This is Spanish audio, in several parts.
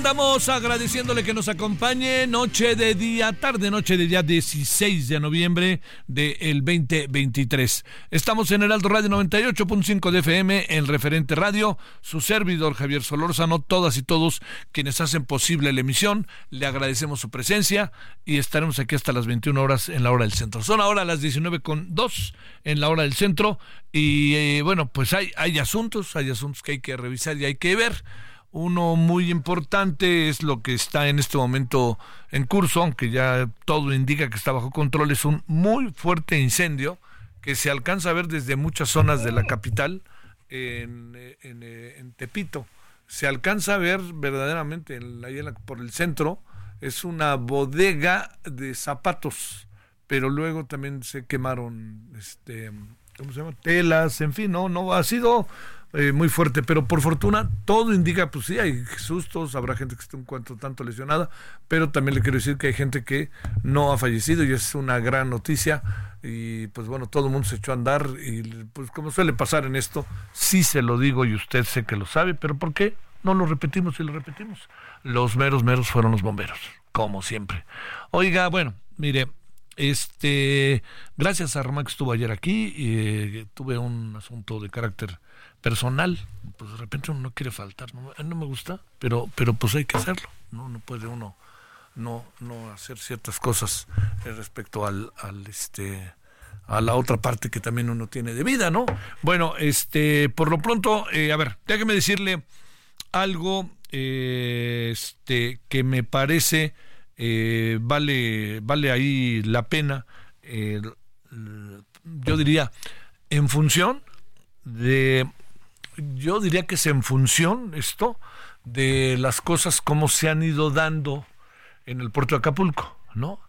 Andamos agradeciéndole que nos acompañe noche de día, tarde noche de día 16 de noviembre del 2023. Estamos en el Alto Radio 98.5 de FM, en referente radio, su servidor Javier Solórzano, todas y todos quienes hacen posible la emisión, le agradecemos su presencia y estaremos aquí hasta las 21 horas en la hora del centro. Son ahora las 19 con 2 en la hora del centro y eh, bueno, pues hay, hay asuntos, hay asuntos que hay que revisar y hay que ver. Uno muy importante es lo que está en este momento en curso, aunque ya todo indica que está bajo control, es un muy fuerte incendio que se alcanza a ver desde muchas zonas de la capital en, en, Tepito. Se alcanza a ver verdaderamente en por el centro, es una bodega de zapatos, pero luego también se quemaron este, ¿cómo se llama? telas, en fin, no, no ha sido eh, muy fuerte, pero por fortuna todo indica, pues sí, hay sustos, habrá gente que esté un cuanto tanto lesionada, pero también le quiero decir que hay gente que no ha fallecido y es una gran noticia y pues bueno, todo el mundo se echó a andar y pues como suele pasar en esto, sí se lo digo y usted sé que lo sabe, pero ¿por qué? No lo repetimos y lo repetimos. Los meros meros fueron los bomberos, como siempre. Oiga, bueno, mire, este, gracias a Román que estuvo ayer aquí, y, eh, tuve un asunto de carácter personal, pues de repente uno no quiere faltar, no, no me gusta, pero, pero pues hay que hacerlo, no, no puede uno no, no hacer ciertas cosas respecto al, al este a la otra parte que también uno tiene de vida, ¿no? Bueno, este, por lo pronto, eh, a ver, déjeme decirle algo eh, este, que me parece eh, vale, vale ahí la pena, yo diría, en función de yo diría que es en función esto de las cosas como se han ido dando en el puerto de Acapulco, ¿no?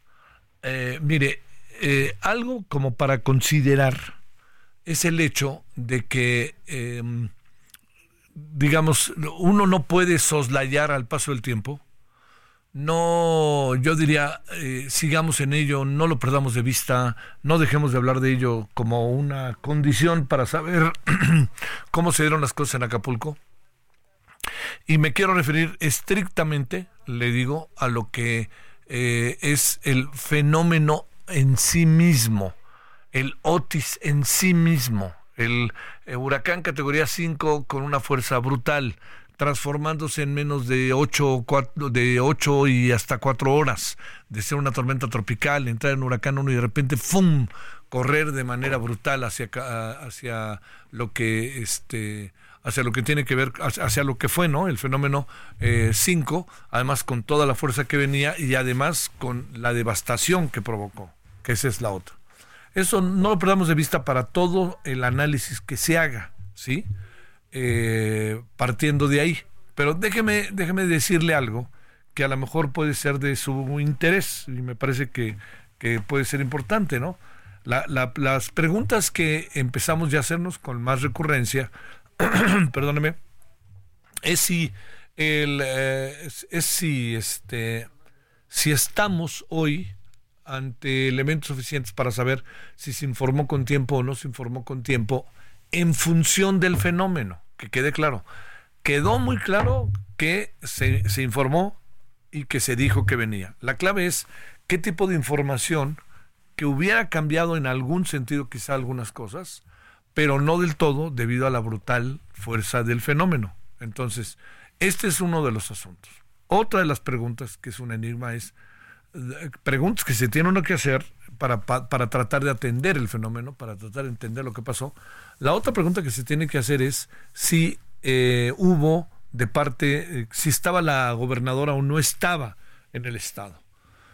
Eh, mire, eh, algo como para considerar es el hecho de que, em, digamos, uno no puede soslayar al paso del tiempo no, yo diría, eh, sigamos en ello, no lo perdamos de vista, no dejemos de hablar de ello como una condición para saber cómo se dieron las cosas en Acapulco. Y me quiero referir estrictamente, le digo, a lo que eh, es el fenómeno en sí mismo, el Otis en sí mismo, el, el huracán categoría 5 con una fuerza brutal transformándose en menos de 8, de 8 y hasta 4 horas, de ser una tormenta tropical, entrar en huracán 1 y de repente ¡fum! correr de manera brutal hacia hacia lo que este hacia lo que tiene que ver hacia lo que fue no el fenómeno 5 eh, además con toda la fuerza que venía y además con la devastación que provocó que esa es la otra. Eso no lo perdamos de vista para todo el análisis que se haga sí eh, partiendo de ahí. Pero déjeme, déjeme decirle algo que a lo mejor puede ser de su interés y me parece que, puede ser importante, ¿no? las preguntas que empezamos ya a hacernos con más recurrencia, perdóneme, es si el, eh, es, si este si estamos hoy ante elementos suficientes para saber si se informó con tiempo o no se informó con tiempo en función del fenómeno, que quede claro. Quedó muy claro que se, informó y que se dijo que venía. La clave es qué tipo de información que hubiera cambiado en algún sentido quizá algunas cosas, pero no del todo debido a la brutal fuerza del fenómeno. Entonces, este es uno de los asuntos. Otra de las preguntas que es un enigma es, preguntas que se tiene uno que hacer para, para, tratar de atender el fenómeno, para tratar de entender lo que pasó. La otra pregunta que se tiene que hacer es si eh, hubo de parte, eh, si estaba la gobernadora o no estaba en el Estado.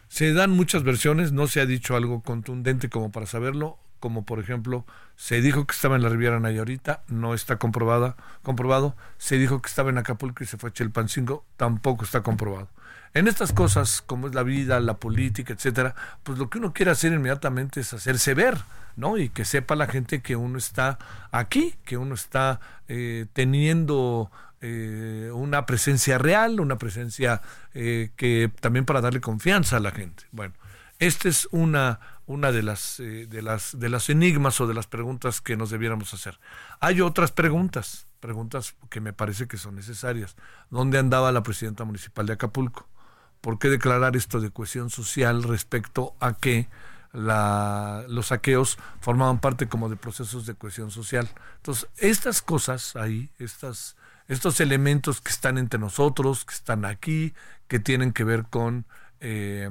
Se dan muchas versiones, no se ha dicho algo contundente como para saberlo, como por ejemplo, se dijo que estaba en la Riviera Nayarit, no está comprobada, comprobado, se dijo que estaba en Acapulco y se fue a Chelpancingo, tampoco está comprobado. En estas cosas, como es la vida, la política, etcétera, pues lo que uno quiere hacer inmediatamente es hacerse ver, ¿no? Y que sepa la gente que uno está aquí, que uno está eh, teniendo eh, una presencia real, una presencia eh, que también para darle confianza a la gente. Bueno, esta es una, una de, las, de, las, de las enigmas o de las preguntas que nos debiéramos hacer. Hay otras preguntas, preguntas que me parece que son necesarias. ¿Dónde andaba la presidenta municipal de Acapulco? ¿Por qué declarar esto de cohesión social respecto a que los saqueos formaban parte como de procesos de cohesión social? Entonces, estas cosas ahí, estas, estos elementos que están entre nosotros, que están aquí, que tienen que ver con... Eh,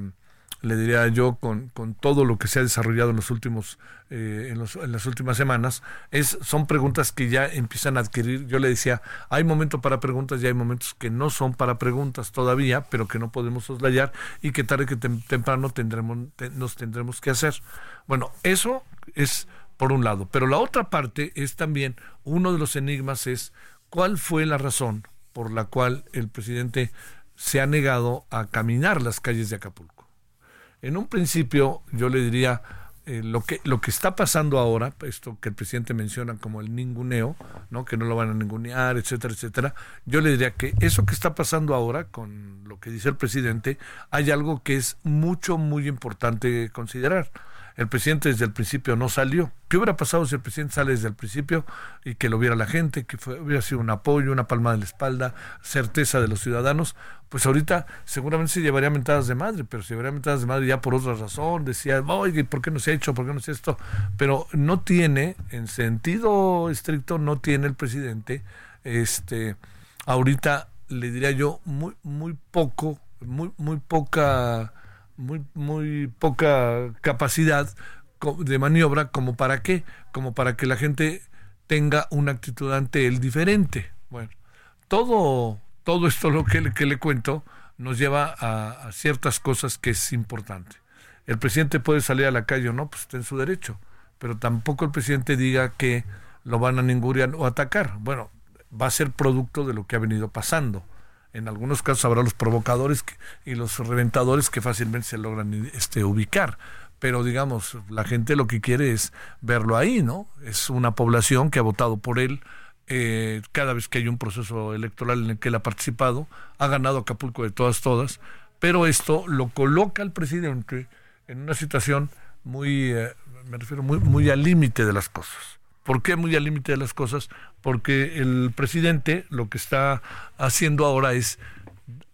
le diría yo, con, con, todo lo que se ha desarrollado en los últimos, eh, en, los, en, las últimas semanas, es, son preguntas que ya empiezan a adquirir. Yo le decía, hay momentos para preguntas y hay momentos que no son para preguntas todavía, pero que no podemos soslayar y que tarde que temprano tendremos, nos tendremos que hacer. Bueno, eso es por un lado, pero la otra parte es también, uno de los enigmas es cuál fue la razón por la cual el presidente se ha negado a caminar las calles de Acapulco. En un principio yo le diría eh, lo que lo que está pasando ahora, esto que el presidente menciona como el ninguneo, ¿no? que no lo van a ningunear, etcétera, etcétera, yo le diría que eso que está pasando ahora con lo que dice el presidente, hay algo que es mucho muy importante considerar el presidente desde el principio no salió. ¿Qué hubiera pasado si el presidente sale desde el principio y que lo viera la gente, que hubiera sido un apoyo, una palma de la espalda, certeza de los ciudadanos? Pues ahorita seguramente se llevaría mentadas de madre, pero se llevaría mentadas de madre ya por otra razón. Decía, oye, ¿por qué no se ha hecho? ¿Por qué no se ha esto? Pero no tiene, en sentido estricto, no tiene el presidente, este, ahorita le diría yo, muy, muy poco, muy, muy poca muy, muy poca capacidad de maniobra, como para qué, como para que la gente tenga una actitud ante el diferente. Bueno, todo, todo esto lo que, que le cuento nos lleva a, ciertas cosas que es importante. El presidente puede salir a la calle o no, pues está en su derecho, pero tampoco el presidente diga que lo van a ninguriar o atacar. Bueno, va a ser producto de lo que ha venido pasando en algunos casos habrá los provocadores y los reventadores que fácilmente se logran este, ubicar. Pero digamos, la gente lo que quiere es verlo ahí, ¿no? Es una población que ha votado por él eh, cada vez que hay un proceso electoral en el que él ha participado, ha ganado Acapulco de todas, todas, pero esto lo coloca al presidente en una situación muy, eh, me refiero, muy, muy al límite de las cosas. ¿Por qué muy al límite de las cosas? Porque el presidente lo que está haciendo ahora es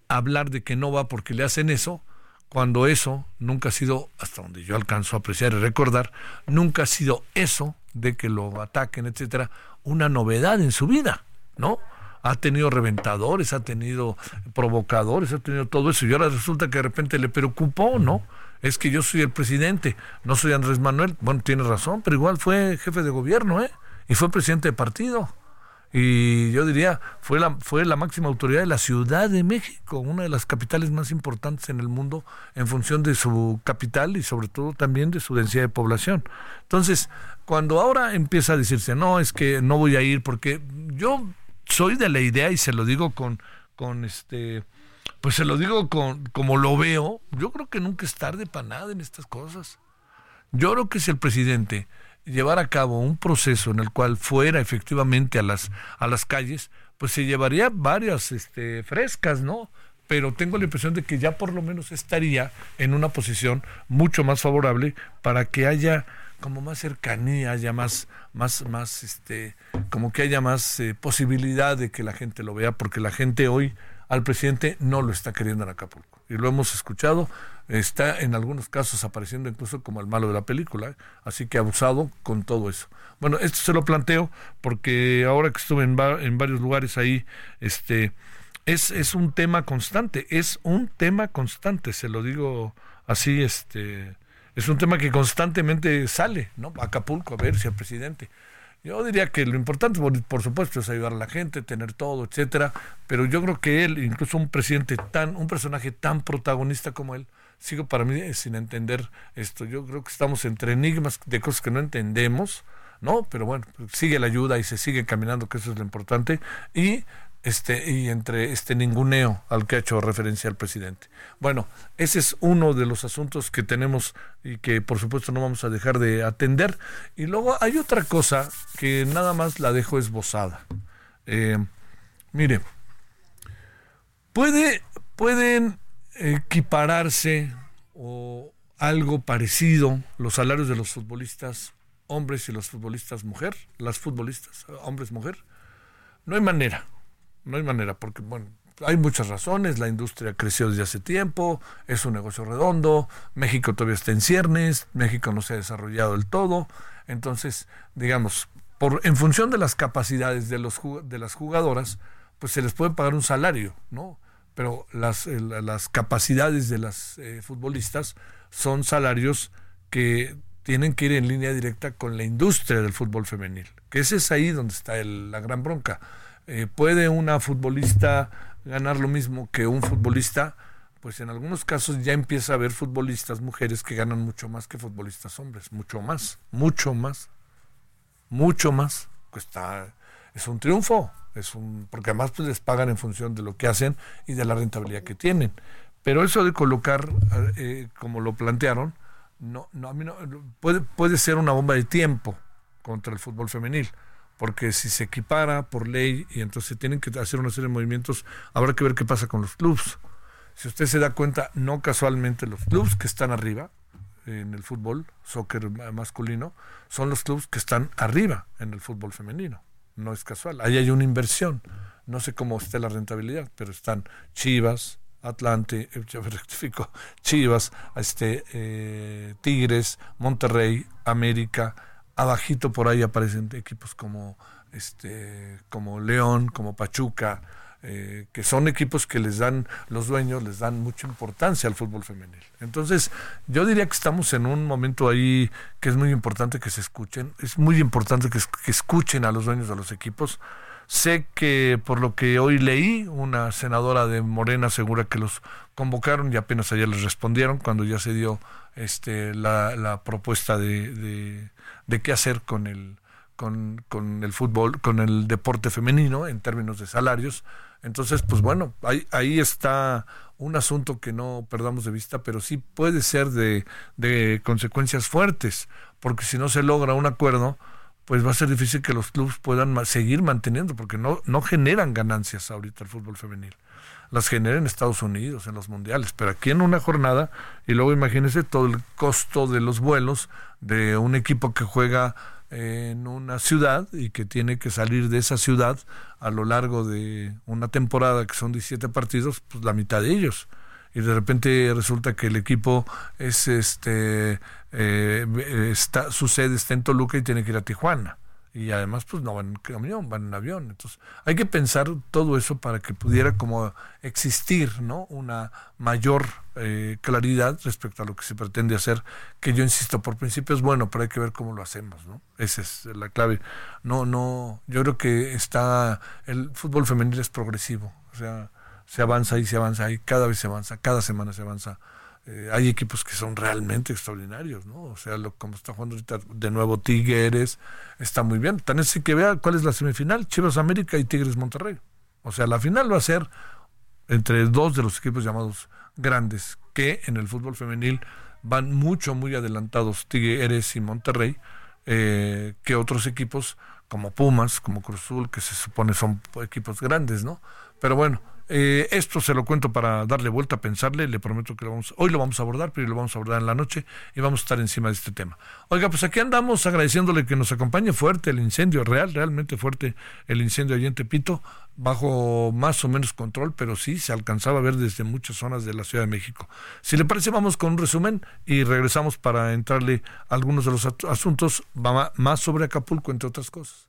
hablar de que no va porque le hacen eso, cuando eso nunca ha sido, hasta donde yo alcanzo a apreciar y recordar, nunca ha sido eso de que lo ataquen, etcétera, una novedad en su vida, ¿no? Ha tenido reventadores, ha tenido provocadores, ha tenido todo eso, y ahora resulta que de repente le preocupó, ¿no? Es que yo soy el presidente, no soy Andrés Manuel. Bueno, tiene razón, pero igual fue jefe de gobierno, ¿eh? Y fue presidente de partido y yo diría fue la fue la máxima autoridad de la Ciudad de México, una de las capitales más importantes en el mundo en función de su capital y sobre todo también de su densidad de población. Entonces, cuando ahora empieza a decirse, "No, es que no voy a ir porque yo soy de la idea y se lo digo con con este pues se lo digo con como lo veo, yo creo que nunca es tarde para nada en estas cosas. Yo creo que si el presidente llevar a cabo un proceso en el cual fuera efectivamente a las, a las calles, pues se llevaría varias este, frescas, ¿no? Pero tengo la impresión de que ya por lo menos estaría en una posición mucho más favorable para que haya como más cercanía, haya más, más, más, este, como que haya más eh, posibilidad de que la gente lo vea, porque la gente hoy al presidente no lo está queriendo en Acapulco. Y lo hemos escuchado, está en algunos casos apareciendo incluso como el malo de la película, así que abusado con todo eso. Bueno, esto se lo planteo porque ahora que estuve en, en varios lugares ahí, este, es, es un tema constante, es un tema constante, se lo digo así, este, es un tema que constantemente sale, ¿no? Acapulco, a ver si el presidente. Yo diría que lo importante, por, supuesto, es ayudar a la gente, tener todo, etcétera, pero yo creo que él, incluso un presidente tan, un personaje tan protagonista como él, sigo para mí eh, sin entender esto. Yo creo que estamos entre enigmas de cosas que no entendemos, ¿no? Pero bueno, sigue la ayuda y se sigue caminando, que eso es lo importante. Y este y entre este ninguneo al que ha hecho referencia el presidente. Bueno, ese es uno de los asuntos que tenemos y que por supuesto no vamos a dejar de atender. Y luego hay otra cosa que nada más la dejo esbozada. Eh, mire, puede, pueden equipararse o algo parecido los salarios de los futbolistas hombres y los futbolistas mujer, las futbolistas hombres mujer. No hay manera no hay manera, porque, bueno, hay muchas razones, la industria creció desde hace tiempo, es un negocio redondo, México todavía está en ciernes, México no se ha desarrollado del todo, entonces, digamos, por, en función de las capacidades de, los, de las jugadoras, pues se les puede pagar un salario, ¿no? Pero las, las capacidades de las eh, futbolistas son salarios que tienen que ir en línea directa con la industria del fútbol femenil, que ese es ahí donde está la gran bronca eh, ¿Puede una futbolista ganar lo mismo que un futbolista? Pues en algunos casos ya empieza a haber futbolistas mujeres que ganan mucho más que futbolistas hombres, mucho más, mucho más, mucho más. Pues está, es un triunfo, es un, porque además pues les pagan en función de lo que hacen y de la rentabilidad que tienen. Pero eso de colocar, eh, como lo plantearon, no, no, a mí no, puede, puede ser una bomba de tiempo contra el fútbol femenil porque si se equipara por ley y entonces tienen que hacer una serie de movimientos, habrá que ver qué pasa con los clubs. Si usted se da cuenta, no casualmente los clubs que están arriba en el fútbol, soccer masculino, son los clubs que están arriba en el fútbol femenino. No es casual. Ahí hay una inversión. No sé cómo esté la rentabilidad, pero están Chivas, Atlante, eh, rectifico, Chivas, este, eh, Tigres, Monterrey, América, abajito por ahí aparecen equipos como este como León, como Pachuca, eh, que son equipos que les dan, los dueños les dan mucha importancia al fútbol femenil. Entonces, yo diría que estamos en un momento ahí que es muy importante que se escuchen, es muy importante que, que escuchen a los dueños de los equipos. Sé que por lo que hoy leí, una senadora de Morena asegura que los convocaron y apenas ayer les respondieron cuando ya se dio este, la, la propuesta de, de, qué hacer con el, con, con, el fútbol, con el deporte femenino en términos de salarios. Entonces, pues bueno, ahí, ahí está un asunto que no perdamos de vista, pero sí puede ser de, de consecuencias fuertes, porque si no se logra un acuerdo, pues va a ser difícil que los clubes puedan seguir manteniendo, porque no, no generan ganancias ahorita el fútbol femenil. Las genera en Estados Unidos, en los mundiales, pero aquí en una jornada, y luego imagínense todo el costo de los vuelos de un equipo que juega en una ciudad y que tiene que salir de esa ciudad a lo largo de una temporada que son 17 partidos, pues la mitad de ellos. Y de repente resulta que el equipo es este eh, está, su sede está en Toluca y tiene que ir a Tijuana y además pues no van en camión, van en avión. Entonces hay que pensar todo eso para que pudiera como existir ¿no? una mayor eh, claridad respecto a lo que se pretende hacer, que yo insisto, por principio es bueno, pero hay que ver cómo lo hacemos, ¿no? Esa es la clave. No, no, yo creo que está, el fútbol femenil es progresivo, o sea, se avanza y se avanza y cada vez se avanza, cada semana se avanza eh, hay equipos que son realmente extraordinarios, ¿no? O sea, lo, como está jugando ahorita de nuevo Tigres, está muy bien. Tan es que vea cuál es la semifinal, Chivas América y Tigres Monterrey. O sea, la final va a ser entre dos de los equipos llamados grandes, que en el fútbol femenil van mucho, muy adelantados Tigres y Monterrey, eh, que otros equipos como Pumas, como Cruzul, que se supone son equipos grandes, ¿no? Pero bueno, eh, esto se lo cuento para darle vuelta a pensarle, le prometo que lo vamos, hoy lo vamos a abordar, pero lo vamos a abordar en la noche y vamos a estar encima de este tema. Oiga, pues aquí andamos agradeciéndole que nos acompañe fuerte el incendio, real, realmente fuerte el incendio allí en Tepito, bajo más o menos control, pero sí se alcanzaba a ver desde muchas zonas de la Ciudad de México. Si le parece, vamos con un resumen y regresamos para entrarle a algunos de los asuntos más sobre Acapulco, entre otras cosas.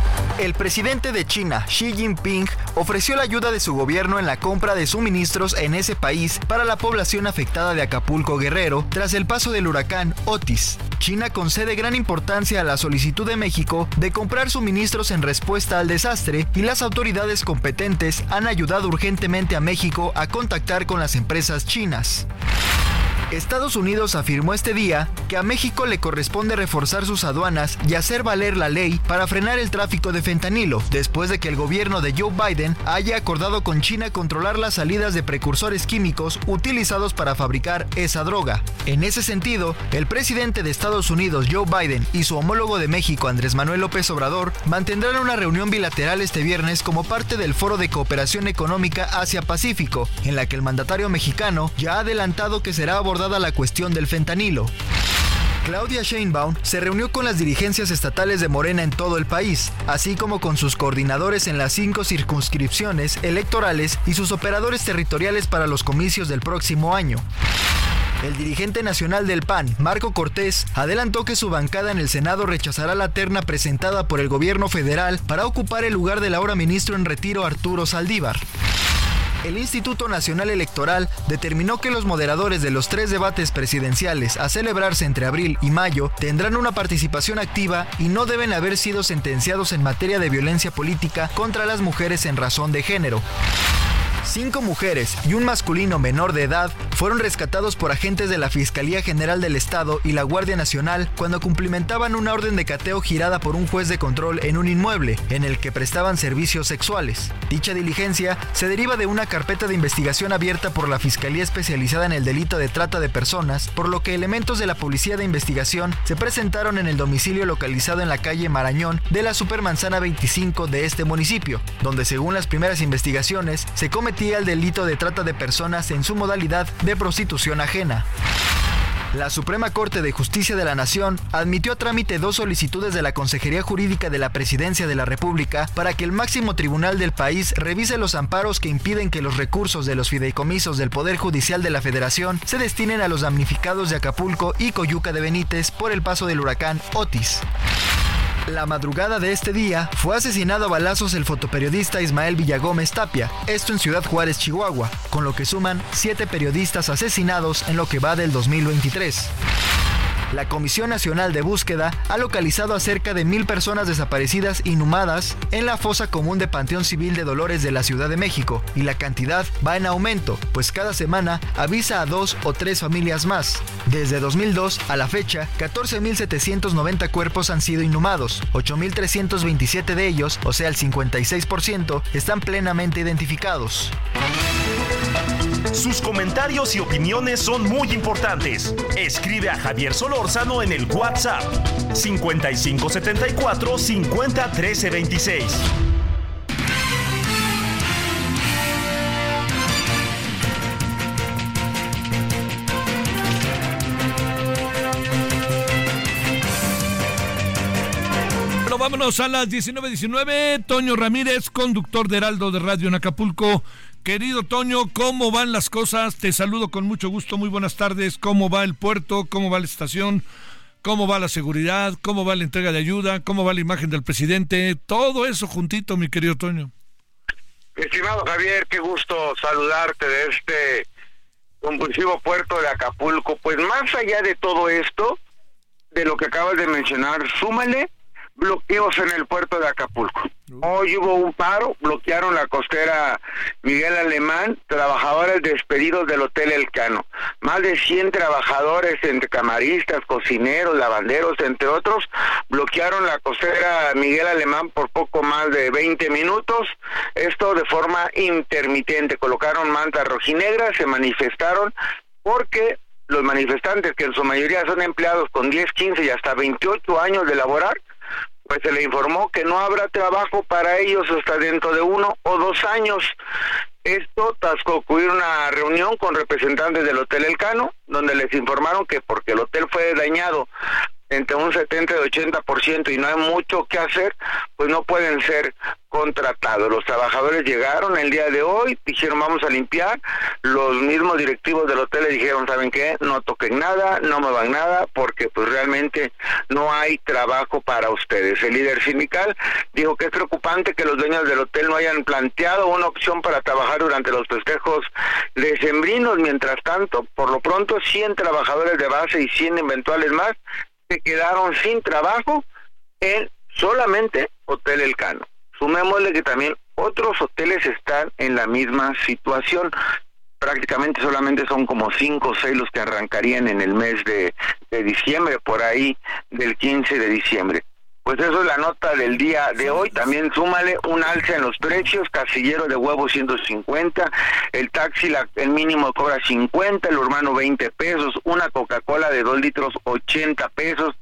El presidente de China, Xi Jinping, ofreció la ayuda de su gobierno en la compra de suministros en ese país para la población afectada de Acapulco Guerrero tras el paso del huracán Otis. China concede gran importancia a la solicitud de México de comprar suministros en respuesta al desastre y las autoridades competentes han ayudado urgentemente a México a contactar con las empresas chinas. Estados Unidos afirmó este día que a México le corresponde reforzar sus aduanas y hacer valer la ley para frenar el tráfico de fentanilo, después de que el gobierno de Joe Biden haya acordado con China controlar las salidas de precursores químicos utilizados para fabricar esa droga. En ese sentido, el presidente de Estados Unidos, Joe Biden, y su homólogo de México, Andrés Manuel López Obrador, mantendrán una reunión bilateral este viernes como parte del Foro de Cooperación Económica Asia-Pacífico, en la que el mandatario mexicano ya ha adelantado que será abordado la cuestión del fentanilo. Claudia Sheinbaum se reunió con las dirigencias estatales de Morena en todo el país, así como con sus coordinadores en las cinco circunscripciones electorales y sus operadores territoriales para los comicios del próximo año. El dirigente nacional del PAN, Marco Cortés, adelantó que su bancada en el Senado rechazará la terna presentada por el gobierno federal para ocupar el lugar del ahora ministro en retiro Arturo Saldívar el Instituto Nacional Electoral determinó que los moderadores de los tres debates presidenciales a celebrarse entre abril y mayo tendrán una participación activa y no deben haber sido sentenciados en materia de violencia política contra las mujeres en razón de género. Cinco mujeres y un masculino menor de edad fueron rescatados por agentes de la Fiscalía General del Estado y la Guardia Nacional cuando cumplimentaban una orden de cateo girada por un juez de control en un inmueble en el que prestaban servicios sexuales. Dicha diligencia se deriva de una carpeta de investigación abierta por la Fiscalía especializada en el delito de trata de personas, por lo que elementos de la Policía de Investigación se presentaron en el domicilio localizado en la calle Marañón de la Supermanzana 25 de este municipio, donde según las primeras investigaciones se cometió el delito de trata de personas en su modalidad de prostitución ajena. La Suprema Corte de Justicia de la Nación admitió a trámite dos solicitudes de la Consejería Jurídica de la Presidencia de la República para que el máximo tribunal del país revise los amparos que impiden que los recursos de los fideicomisos del Poder Judicial de la Federación se destinen a los damnificados de Acapulco y Coyuca de Benítez por el paso del huracán Otis. La madrugada de este día fue asesinado a balazos el fotoperiodista Ismael Villagómez Tapia, esto en Ciudad Juárez, Chihuahua, con lo que suman siete periodistas asesinados en lo que va del 2023. La Comisión Nacional de Búsqueda ha localizado a cerca de mil personas desaparecidas inhumadas en la fosa común de Panteón Civil de Dolores de la Ciudad de México y la cantidad va en aumento, pues cada semana avisa a dos o tres familias más. Desde 2002 a la fecha, 14.790 cuerpos han sido inhumados, 8.327 de ellos, o sea el 56%, están plenamente identificados. Sus comentarios y opiniones son muy importantes. Escribe a Javier Solórzano en el WhatsApp 5574 50 13 26. Bueno, vámonos a las 19.19. Toño Ramírez, conductor de Heraldo de Radio en Acapulco. Querido Toño, ¿cómo van las cosas? Te saludo con mucho gusto. Muy buenas tardes. ¿Cómo va el puerto? ¿Cómo va la estación? ¿Cómo va la seguridad? ¿Cómo va la entrega de ayuda? ¿Cómo va la imagen del presidente? Todo eso juntito, mi querido Toño. Estimado Javier, qué gusto saludarte de este compulsivo puerto de Acapulco. Pues más allá de todo esto, de lo que acabas de mencionar, súmale bloqueos en el puerto de Acapulco. Hoy hubo un paro, bloquearon la costera Miguel Alemán, trabajadores despedidos del Hotel Elcano. Más de 100 trabajadores, entre camaristas, cocineros, lavanderos, entre otros, bloquearon la costera Miguel Alemán por poco más de 20 minutos. Esto de forma intermitente. Colocaron mantas rojinegras, se manifestaron porque los manifestantes, que en su mayoría son empleados con 10, 15 y hasta 28 años de laborar, pues se le informó que no habrá trabajo para ellos hasta dentro de uno o dos años. Esto tras concluir una reunión con representantes del Hotel Elcano, donde les informaron que porque el hotel fue dañado entre un 70 y 80% y no hay mucho que hacer, pues no pueden ser contratados. Los trabajadores llegaron el día de hoy, dijeron vamos a limpiar, los mismos directivos del hotel le dijeron, ¿saben qué? No toquen nada, no me van nada, porque pues realmente no hay trabajo para ustedes. El líder sindical dijo que es preocupante que los dueños del hotel no hayan planteado una opción para trabajar durante los festejos decembrinos, mientras tanto, por lo pronto 100 trabajadores de base y 100 eventuales más se quedaron sin trabajo en solamente Hotel Elcano. Sumémosle que también otros hoteles están en la misma situación. Prácticamente solamente son como cinco o seis los que arrancarían en el mes de, de diciembre, por ahí del 15 de diciembre. Pues eso es la nota del día de hoy. También súmale un alza en los precios. Casillero de huevo 150. El taxi, la, el mínimo cobra 50. El urbano 20 pesos. Una Coca-Cola de 2 litros 80 pesos.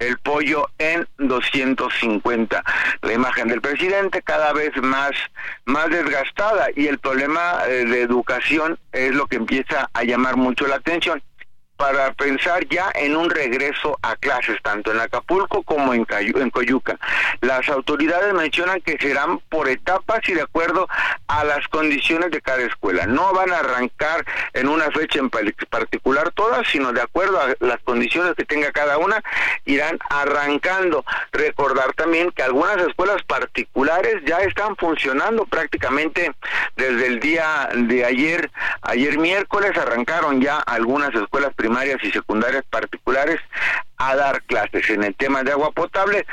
El pollo en 250. La imagen del presidente cada vez más, más desgastada. Y el problema eh, de educación es lo que empieza a llamar mucho la atención para pensar ya en un regreso a clases, tanto en Acapulco como en, Cayu en Coyuca. Las autoridades mencionan que serán por etapas y de acuerdo a las condiciones de cada escuela. No van a arrancar en una fecha en particular todas, sino de acuerdo a las condiciones que tenga cada una, irán arrancando. Recordar también que algunas escuelas particulares ya están funcionando prácticamente desde el día de ayer. Ayer miércoles arrancaron ya algunas escuelas primarias y secundarias particulares a dar clases. En el tema de agua potable,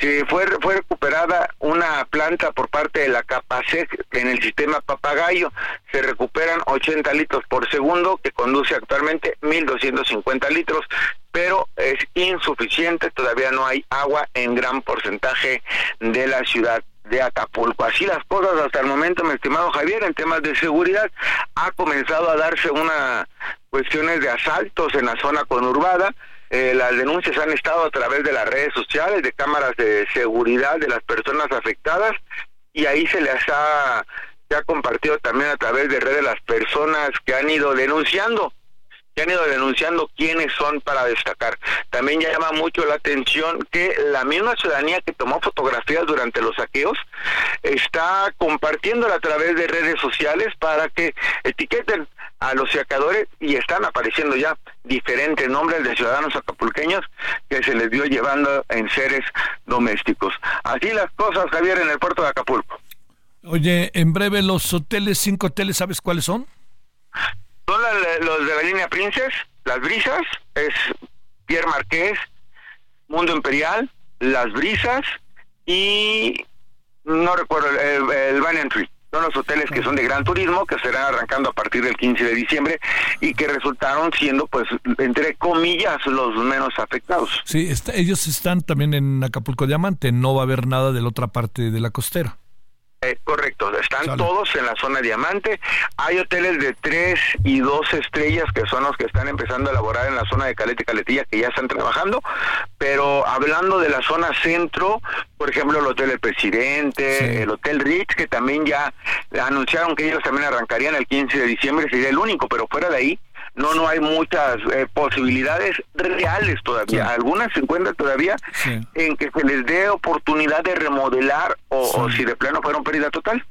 se fue, fue recuperada una planta por parte de la Capacec en el sistema Papagayo. Se recuperan 80 litros por segundo, que conduce actualmente 1.250 litros, pero es insuficiente, todavía no hay agua en gran porcentaje de la ciudad de Acapulco. Así las cosas hasta el momento, mi estimado Javier, en temas de seguridad, ha comenzado a darse una cuestiones de asaltos en la zona conurbada. Eh, las denuncias han estado a través de las redes sociales, de cámaras de seguridad de las personas afectadas y ahí se les ha, se compartido también a través de redes las personas que han ido denunciando que han ido denunciando quiénes son para destacar. También llama mucho la atención que la misma ciudadanía que tomó fotografías durante los saqueos está compartiéndola a través de redes sociales para que etiqueten a los sacadores y están apareciendo ya diferentes nombres de ciudadanos acapulqueños que se les vio llevando en seres domésticos. Así las cosas, Javier, en el puerto de Acapulco. Oye, en breve los hoteles, cinco hoteles, ¿sabes cuáles son? Son los de la línea Princess, Las Brisas, es Pierre Marqués, Mundo Imperial, Las Brisas y no recuerdo el, el Tree. Son los hoteles que son de gran turismo, que serán arrancando a partir del 15 de diciembre y que resultaron siendo, pues, entre comillas, los menos afectados. Sí, está, ellos están también en Acapulco Diamante, no va a haber nada de la otra parte de la costera. Eh, correcto, están todos en la zona diamante. Hay hoteles de tres y dos estrellas que son los que están empezando a elaborar en la zona de Caleta y Caletilla que ya están trabajando. Pero hablando de la zona centro, por ejemplo, el Hotel El Presidente, el Hotel Ritz, que también ya anunciaron que ellos también arrancarían el 15 de diciembre, sería el único, pero fuera de ahí, no no hay muchas eh, posibilidades reales todavía. Algunas se encuentran todavía en que se les dé oportunidad de remodelar o, si de plano fueron pérdida total.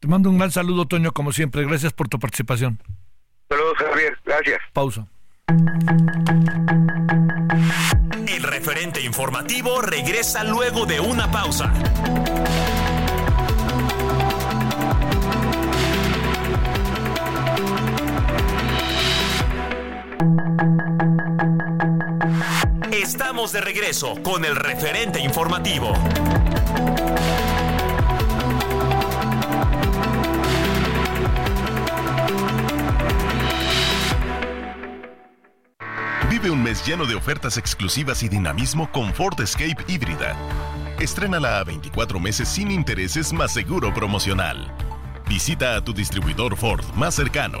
Te mando un gran saludo, Toño, como siempre. Gracias por tu participación. Saludos, Javier. Gracias. Pausa. El referente informativo regresa luego de una pausa. Estamos de regreso con el referente informativo. Vive un mes lleno de ofertas exclusivas y dinamismo con Ford Escape híbrida. Estrénala a 24 meses sin intereses más seguro promocional. Visita a tu distribuidor Ford más cercano.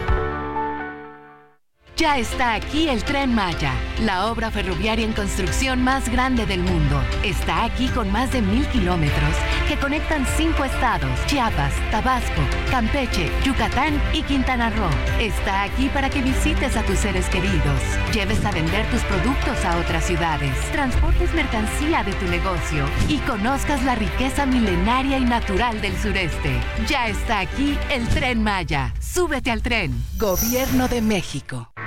Ya está aquí el tren Maya, la obra ferroviaria en construcción más grande del mundo. Está aquí con más de mil kilómetros que conectan cinco estados, Chiapas, Tabasco, Campeche, Yucatán y Quintana Roo. Está aquí para que visites a tus seres queridos, lleves a vender tus productos a otras ciudades, transportes mercancía de tu negocio y conozcas la riqueza milenaria y natural del sureste. Ya está aquí el tren Maya. Súbete al tren. Gobierno de México.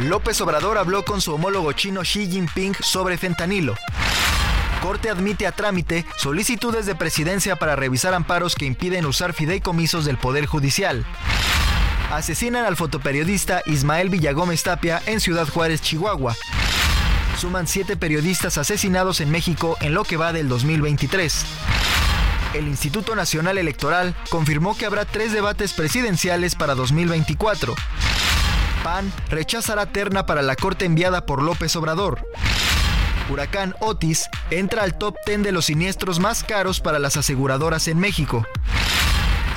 López Obrador habló con su homólogo chino Xi Jinping sobre fentanilo. Corte admite a trámite solicitudes de presidencia para revisar amparos que impiden usar fideicomisos del Poder Judicial. Asesinan al fotoperiodista Ismael Villagómez Tapia en Ciudad Juárez, Chihuahua. Suman siete periodistas asesinados en México en lo que va del 2023. El Instituto Nacional Electoral confirmó que habrá tres debates presidenciales para 2024. PAN rechazará terna para la corte enviada por López Obrador. Huracán Otis entra al top 10 de los siniestros más caros para las aseguradoras en México.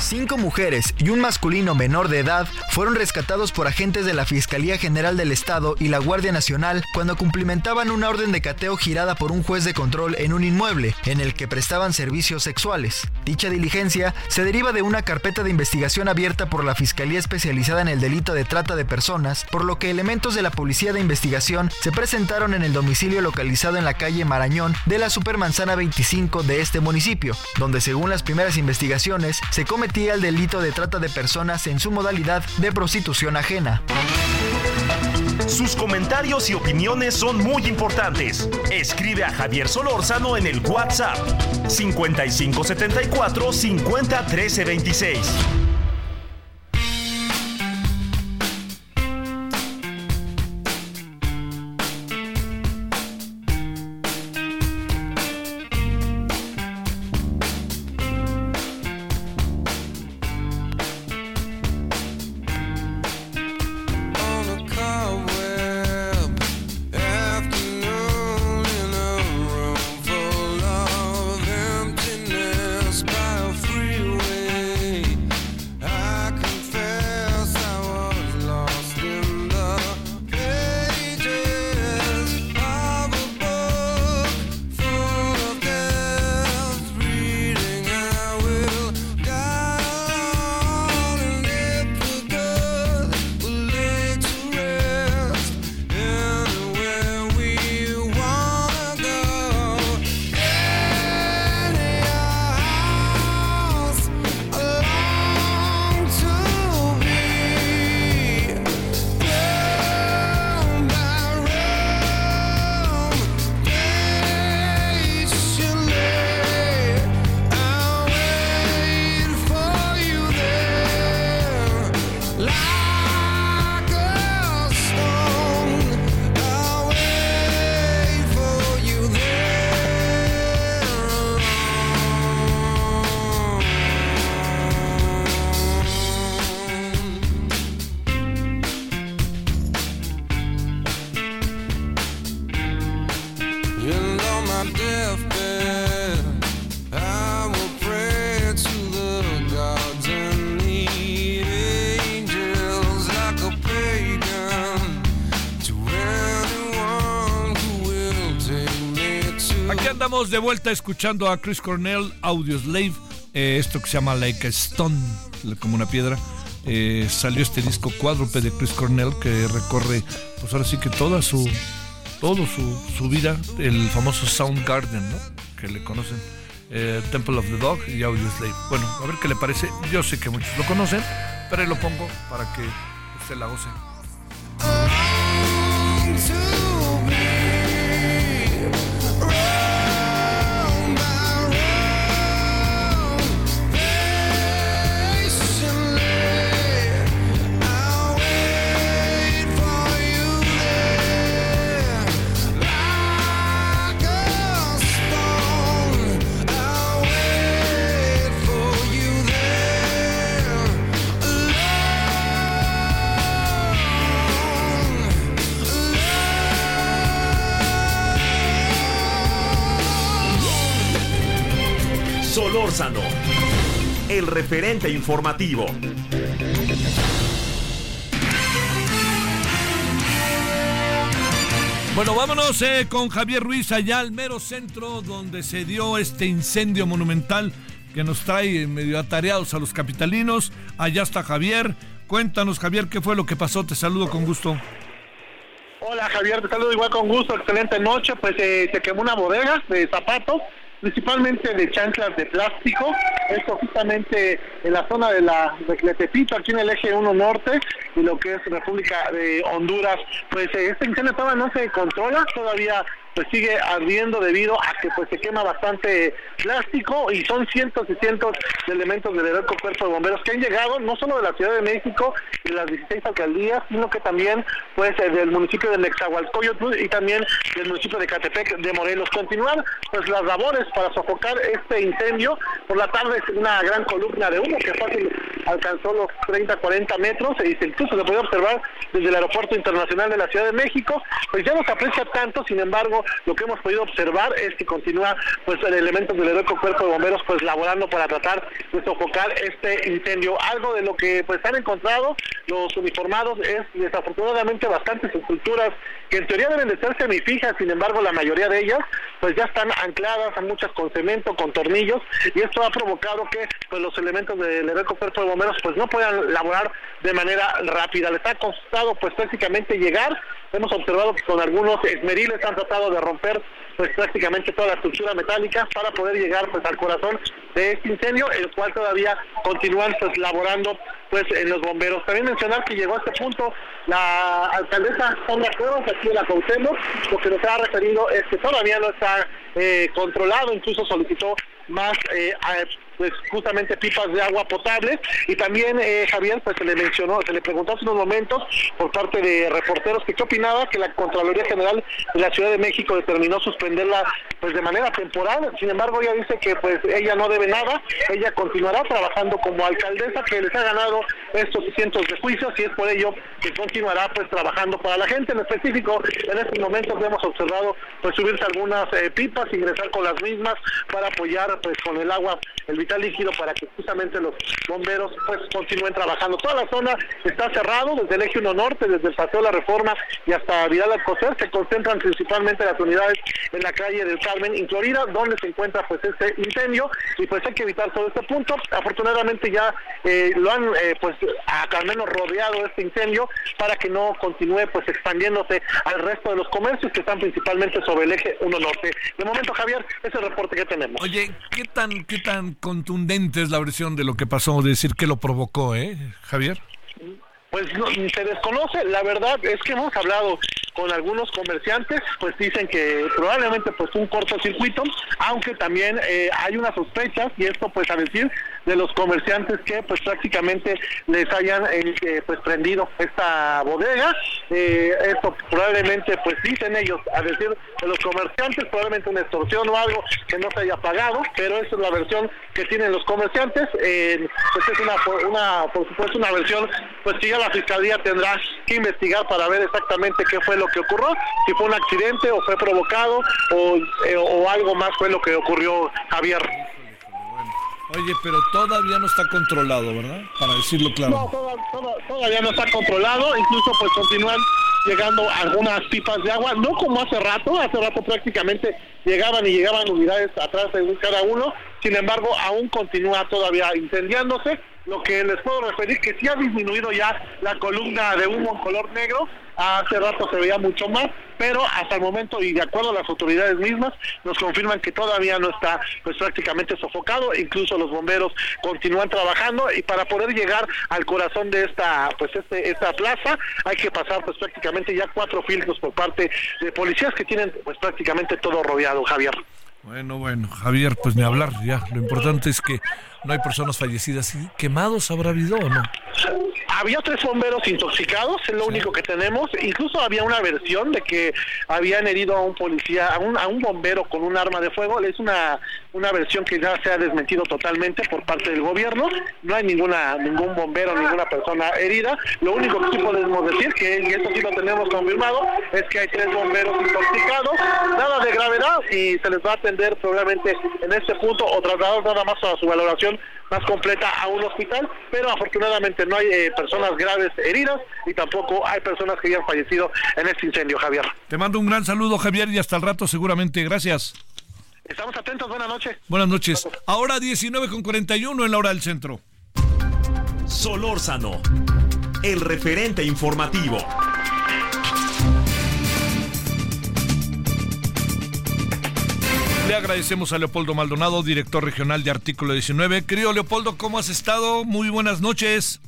Cinco mujeres y un masculino menor de edad fueron rescatados por agentes de la Fiscalía General del Estado y la Guardia Nacional cuando cumplimentaban una orden de cateo girada por un juez de control en un inmueble en el que prestaban servicios sexuales. Dicha diligencia se deriva de una carpeta de investigación abierta por la Fiscalía especializada en el delito de trata de personas, por lo que elementos de la Policía de Investigación se presentaron en el domicilio localizado en la calle Marañón de la Supermanzana 25 de este municipio, donde según las primeras investigaciones se cometió el delito de trata de personas en su modalidad de prostitución ajena. Sus comentarios y opiniones son muy importantes. Escribe a Javier Solórzano en el WhatsApp 5574 501326. estamos de vuelta escuchando a Chris Cornell, Audio Slave, eh, esto que se llama Like a Stone, como una piedra. Eh, salió este disco cuádruple de Chris Cornell que recorre, pues ahora sí que toda su, todo su, su vida, el famoso Soundgarden, ¿no? Que le conocen. Eh, Temple of the Dog y Audio Slave. Bueno, a ver qué le parece. Yo sé que muchos lo conocen, pero ahí lo pongo para que usted la goce. Referente informativo. Bueno, vámonos eh, con Javier Ruiz allá al mero centro donde se dio este incendio monumental que nos trae medio atareados a los capitalinos. Allá está Javier. Cuéntanos, Javier, qué fue lo que pasó. Te saludo con gusto. Hola, Javier, te saludo igual con gusto. Excelente noche. Pues eh, se quemó una bodega de zapatos principalmente de chanclas de plástico, esto justamente en la zona de la de Tepito, aquí en el eje 1 norte, y lo que es República de Honduras, pues eh, este incendio todavía no se controla, todavía pues sigue ardiendo debido a que pues se quema bastante plástico y son cientos y cientos de elementos del heroico cuerpo de bomberos que han llegado no solo de la Ciudad de México y las 16 alcaldías, sino que también pues eh, del municipio de Nexahualcoyotl y también del municipio de Catepec de Morelos. Continuar pues las labores para sofocar este incendio. Por la tarde una gran columna de humo que fácil alcanzó los 30, 40 metros y se incluso se puede observar desde el aeropuerto internacional de la Ciudad de México. Pues ya no se aprecia tanto, sin embargo, lo que hemos podido observar es que continúa pues el elementos del heroico cuerpo de bomberos pues laborando para tratar de sofocar este incendio. Algo de lo que pues han encontrado los uniformados es desafortunadamente bastantes estructuras que en teoría deben de ser semifijas, sin embargo la mayoría de ellas pues ya están ancladas a muchas con cemento, con tornillos y esto ha provocado que pues los elementos del heroico cuerpo de bomberos pues no puedan laborar de manera rápida. Les ha costado pues prácticamente llegar hemos observado que con algunos esmeriles han tratado de romper pues prácticamente toda la estructura metálica para poder llegar pues al corazón de este incendio, el cual todavía continúan pues laborando pues en los bomberos. También mencionar que llegó a este punto la alcaldesa Sandra Cuevas aquí en la Cautemos, lo que nos ha referido es que todavía no está eh, controlado, incluso solicitó más eh, pues justamente pipas de agua potable. Y también eh, Javier pues se le mencionó, se le preguntó hace unos momentos por parte de reporteros que qué opinaba que la Contraloría General de la Ciudad de México determinó suspenderla pues de manera temporal, sin embargo ella dice que pues ella no debe nada, ella continuará trabajando como alcaldesa que les ha ganado estos cientos de juicios y es por ello que continuará pues trabajando para la gente. En específico en estos momentos hemos observado pues subirse algunas eh, pipas, ingresar con las mismas para apoyar pues con el agua el líquido para que justamente los bomberos pues continúen trabajando. Toda la zona está cerrado, desde el eje 1 norte, desde el Paseo de la Reforma y hasta Vidal Alcocer, se concentran principalmente las unidades en la calle del Carmen, en Florida, donde se encuentra pues este incendio y pues hay que evitar todo este punto. Afortunadamente ya eh, lo han eh, pues al menos rodeado este incendio para que no continúe pues expandiéndose al resto de los comercios que están principalmente sobre el eje 1 norte. De momento, Javier, ese reporte que tenemos. Oye, ¿qué tan, qué tan contundente es la versión de lo que pasó, de decir que lo provocó, ¿eh, Javier? Pues se desconoce, la verdad es que hemos hablado con algunos comerciantes, pues dicen que probablemente pues un cortocircuito, aunque también eh, hay una sospecha, y esto pues a decir de los comerciantes que pues prácticamente les hayan eh, eh, pues prendido esta bodega, esto probablemente pues dicen ellos, a decir de los comerciantes, probablemente una extorsión o algo que no se haya pagado, pero esa es la versión que tienen los comerciantes, pues es una, una, por supuesto una versión pues que ya la fiscalía tendrá que investigar para ver exactamente qué fue lo que ocurrió, si fue un accidente o fue provocado o, eh, o algo más fue lo que ocurrió, Javier. Oye, pero todavía no está controlado, ¿verdad? Para decirlo claro. No, todavía no está controlado, incluso pues continúan llegando algunas pipas de agua, no como hace rato, hace rato prácticamente llegaban y llegaban unidades atrás de cada uno, sin embargo aún continúa todavía incendiándose, lo que les puedo referir que sí ha disminuido ya la columna de humo en color negro, hace rato se veía mucho más, pero hasta el momento y de acuerdo a las autoridades mismas nos confirman que todavía no está pues prácticamente sofocado, incluso los bomberos continúan trabajando y para poder llegar al corazón de esta pues este, esta plaza hay que pasar pues prácticamente ya cuatro filtros por parte de policías que tienen pues prácticamente todo rodeado, Javier. Bueno, bueno, Javier, pues ni hablar ya. Lo importante es que no hay personas fallecidas. ¿Y quemados habrá habido o no? Había tres bomberos intoxicados, es lo único que tenemos. Incluso había una versión de que habían herido a un policía, a un, a un bombero con un arma de fuego. Es una, una versión que ya se ha desmentido totalmente por parte del gobierno. No hay ninguna ningún bombero, ninguna persona herida. Lo único que sí podemos decir, que y esto sí lo tenemos confirmado, es que hay tres bomberos intoxicados. Nada de gravedad y se les va a atender probablemente en este punto o trasladar nada más a su valoración más completa a un hospital, pero afortunadamente no hay eh, personas graves heridas y tampoco hay personas que hayan fallecido en este incendio, Javier. Te mando un gran saludo, Javier, y hasta el rato seguramente. Gracias. Estamos atentos, buenas noches. Buenas noches. Ahora 19 con 41 en la hora del centro. Solórzano, el referente informativo. Le agradecemos a Leopoldo Maldonado, director regional de Artículo 19. Querido Leopoldo, ¿cómo has estado? Muy buenas noches.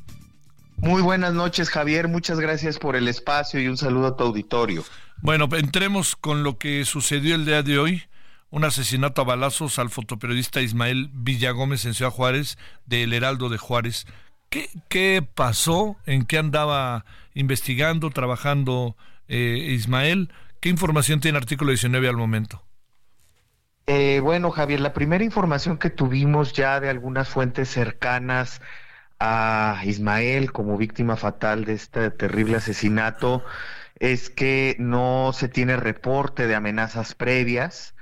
Muy buenas noches, Javier. Muchas gracias por el espacio y un saludo a tu auditorio. Bueno, entremos con lo que sucedió el día de hoy. Un asesinato a balazos al fotoperiodista Ismael Villagómez en Ciudad Juárez, del Heraldo de Juárez. ¿Qué, qué pasó? ¿En qué andaba investigando, trabajando eh, Ismael? ¿Qué información tiene Artículo 19 al momento? Eh, bueno, Javier, la primera información que tuvimos ya de algunas fuentes cercanas a Ismael como víctima fatal de este terrible asesinato es que no se tiene reporte de amenazas previas.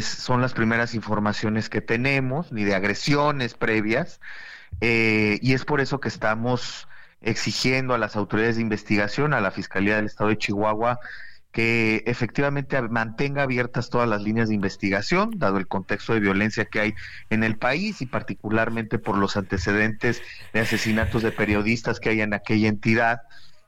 Son las primeras informaciones que tenemos, ni de agresiones previas, eh, y es por eso que estamos exigiendo a las autoridades de investigación, a la Fiscalía del Estado de Chihuahua, que efectivamente mantenga abiertas todas las líneas de investigación, dado el contexto de violencia que hay en el país y particularmente por los antecedentes de asesinatos de periodistas que hay en aquella entidad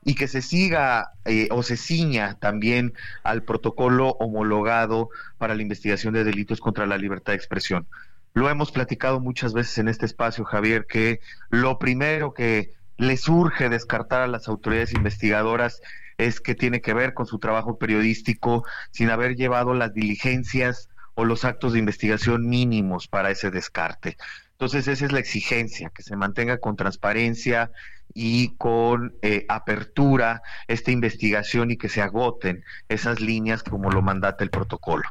y que se siga eh, o se ciña también al protocolo homologado para la investigación de delitos contra la libertad de expresión. Lo hemos platicado muchas veces en este espacio, Javier, que lo primero que le surge descartar a las autoridades investigadoras es que tiene que ver con su trabajo periodístico sin haber llevado las diligencias o los actos de investigación mínimos para ese descarte. Entonces esa es la exigencia, que se mantenga con transparencia y con eh, apertura esta investigación y que se agoten esas líneas como lo mandata el protocolo.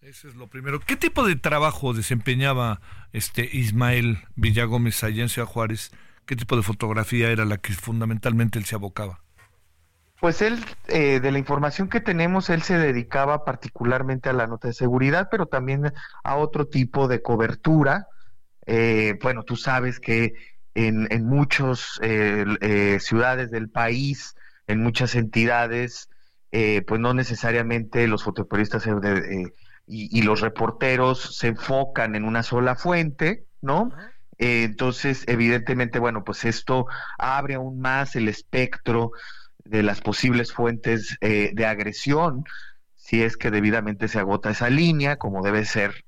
Eso es lo primero. ¿Qué tipo de trabajo desempeñaba este Ismael Villagómez allá Juárez? ¿Qué tipo de fotografía era la que fundamentalmente él se abocaba? Pues él, eh, de la información que tenemos, él se dedicaba particularmente a la nota de seguridad, pero también a otro tipo de cobertura. Eh, bueno, tú sabes que en, en muchas eh, ciudades del país, en muchas entidades, pues no necesariamente los fotoperiodistas y, y, los reporteros se enfocan en una sola fuente, ¿no? entonces, evidentemente, bueno, pues esto abre aún más el espectro de las posibles fuentes eh, de agresión, si es que debidamente se agota esa línea, como debe ser.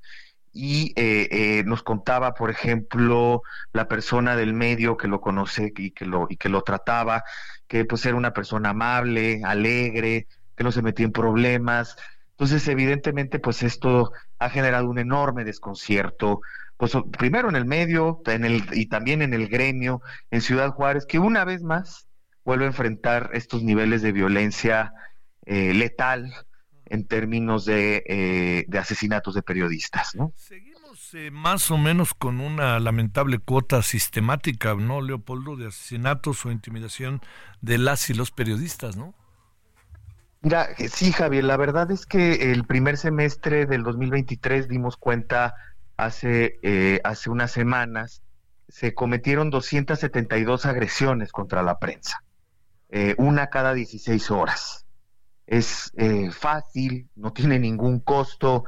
Y eh, eh, nos contaba, por ejemplo, la persona del medio que lo conoce y que lo, y que lo trataba, que pues era una persona amable, alegre, que no se metía en problemas. Entonces, evidentemente, pues esto ha generado un enorme desconcierto, pues primero en el medio en el, y también en el gremio, en Ciudad Juárez, que una vez más vuelve a enfrentar estos niveles de violencia eh, letal en términos de, eh, de, asesinatos de periodistas. ¿no? Seguimos eh, más o menos con una lamentable cuota sistemática, ¿no, Leopoldo, de asesinatos o intimidación de las y los periodistas, ¿no? Mira, sí, Javier, la verdad es que el primer semestre del 2023 dimos cuenta hace, hace unas semanas, se cometieron 272 agresiones contra la prensa. Eh, una cada 16 horas. es eh, fácil, no tiene ningún costo,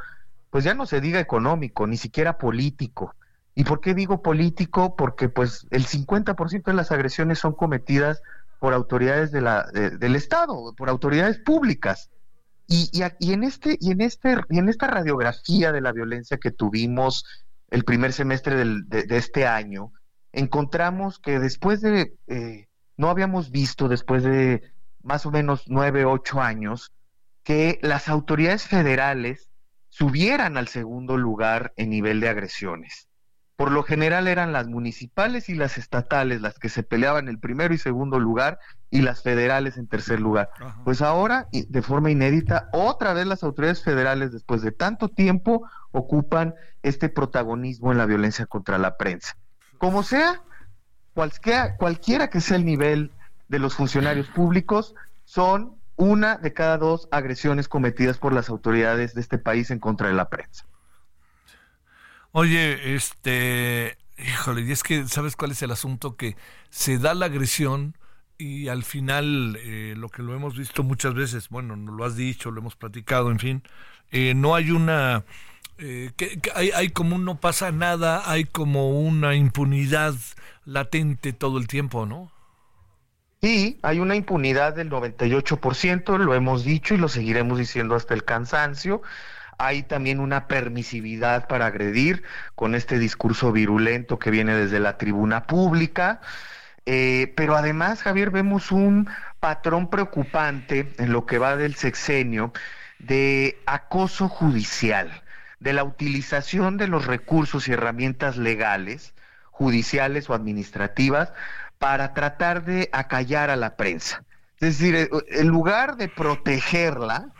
pues ya no se diga económico, ni siquiera político. ¿Y por qué digo político? Porque pues el 50% de las agresiones son cometidas por autoridades de la, del Estado, por autoridades públicas. Y, y, en este, y, en este, y en esta radiografía de la violencia que tuvimos el primer semestre de, este año, encontramos que después de, eh, no habíamos visto después de más o menos nueve, ocho años, que las autoridades federales subieran al segundo lugar en nivel de agresiones. Por lo general eran las municipales y las estatales las que se peleaban el primero y segundo lugar y las federales en tercer lugar. Pues ahora, de forma inédita, otra vez las autoridades federales, después de tanto tiempo, ocupan este protagonismo en la violencia contra la prensa. Como sea, cualquiera, cualquiera que sea el nivel de los funcionarios públicos, son una de cada dos agresiones cometidas por las autoridades de este país en contra de la prensa. Oye, este, híjole, y es que, ¿sabes cuál es el asunto? Que se da la agresión y al final, eh, lo que lo hemos visto muchas veces, bueno, no lo has dicho, lo hemos platicado, en fin, eh, no hay una... Eh, que, hay, hay como no pasa nada, hay como una impunidad latente todo el tiempo, ¿no? Sí, hay una impunidad del 98%, lo hemos dicho y lo seguiremos diciendo hasta el cansancio hay también una permisividad para agredir con este discurso virulento que viene desde la tribuna pública. Eh, pero además, Javier, vemos un patrón preocupante en lo que va del sexenio de acoso judicial, de la utilización de los recursos y herramientas legales, judiciales o administrativas, para tratar de acallar a la prensa. Es decir, eh, en lugar de protegerla,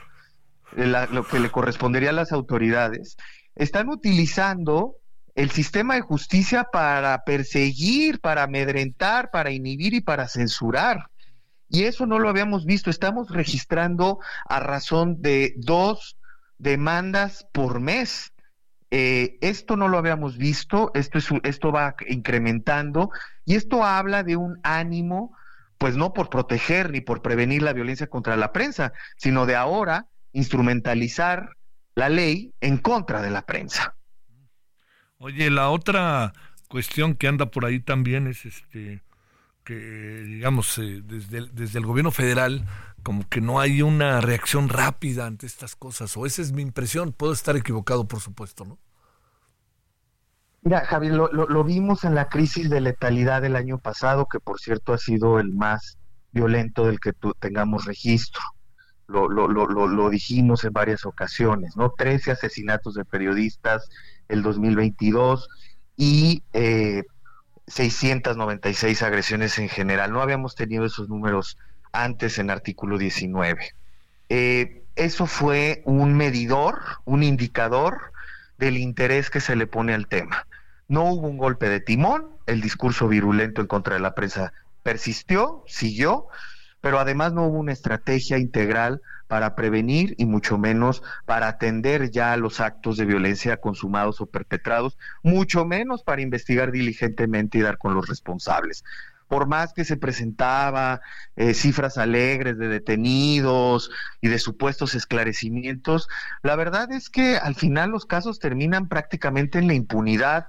lo que le correspondería a las autoridades, están utilizando el sistema de justicia para perseguir, para amedrentar, para inhibir y para censurar. Y eso no lo habíamos visto. Estamos registrando a razón de dos demandas por mes. Eh, esto no lo habíamos visto, esto, es, esto va incrementando y esto habla de un ánimo, pues no por proteger ni por prevenir la violencia contra la prensa, sino de ahora instrumentalizar la ley en contra de la prensa. Oye, la otra cuestión que anda por ahí también es este que digamos eh, desde, desde el gobierno federal como que no hay una reacción rápida ante estas cosas o esa es mi impresión puedo estar equivocado por supuesto no mira Javier lo, lo vimos en la crisis de letalidad del año pasado que por cierto ha sido el más violento del que tengamos registro lo, lo, lo, lo, dijimos en varias ocasiones, ¿no? 13 asesinatos de periodistas el 2022 y eh, 696 agresiones en general. No habíamos tenido esos números antes en artículo 19. Eh, eso fue un medidor, un indicador del interés que se le pone al tema. No hubo un golpe de timón, el discurso virulento en contra de la prensa persistió, siguió, pero además no hubo una estrategia integral para prevenir y mucho menos para atender ya los actos de violencia consumados o perpetrados, mucho menos para investigar diligentemente y dar con los responsables por más que se presentaba eh, cifras alegres de detenidos y de supuestos esclarecimientos, la verdad es que al final los casos terminan prácticamente en la impunidad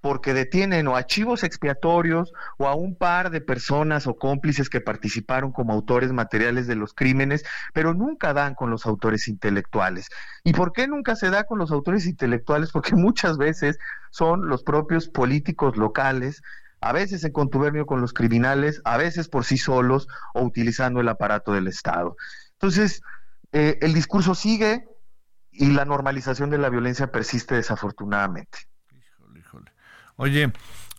porque detienen o archivos expiatorios o a un par de personas o cómplices que participaron como autores materiales de los crímenes, pero nunca dan con los autores intelectuales. ¿Y por qué nunca se da con los autores intelectuales? Porque muchas veces son los propios políticos locales a veces en contubernio con los criminales, a veces por sí solos o utilizando el aparato del Estado. Entonces, eh, el discurso sigue y la normalización de la violencia persiste desafortunadamente. Oye,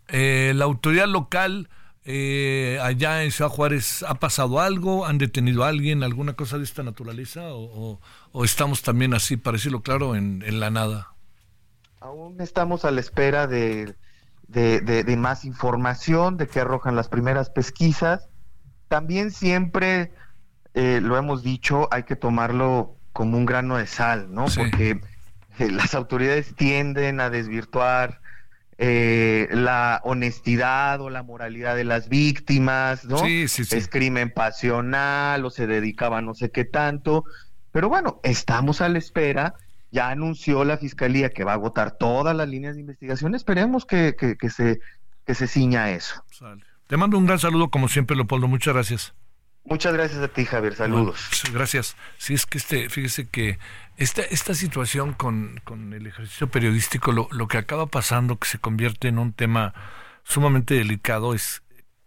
eh, la autoridad local eh, allá en Ciudad Juárez, ¿ha pasado algo? ¿Han detenido a alguien? ¿Alguna cosa de esta naturaleza? ¿O, estamos también así, para decirlo claro, en, la nada? Aún estamos a la espera de, de, más información, de que arrojan las primeras pesquisas. También siempre, eh, lo hemos dicho, hay que tomarlo como un grano de sal, ¿no? Porque las autoridades tienden a desvirtuar eh, la honestidad o la moralidad de las víctimas, ¿no? Sí, sí, sí. Es crimen pasional o se dedicaba a no sé qué tanto. Pero bueno, estamos a la espera. Ya anunció la fiscalía que va a agotar todas las líneas de investigación. Esperemos que, que, se, que se ciña eso. Te mando un gran saludo, como siempre, Leopoldo. Muchas gracias. Muchas gracias a ti, Javier. Saludos. gracias. Sí, es que este, fíjese que esta, esta situación con, el ejercicio periodístico, lo, lo que acaba pasando, que se convierte en un tema sumamente delicado, es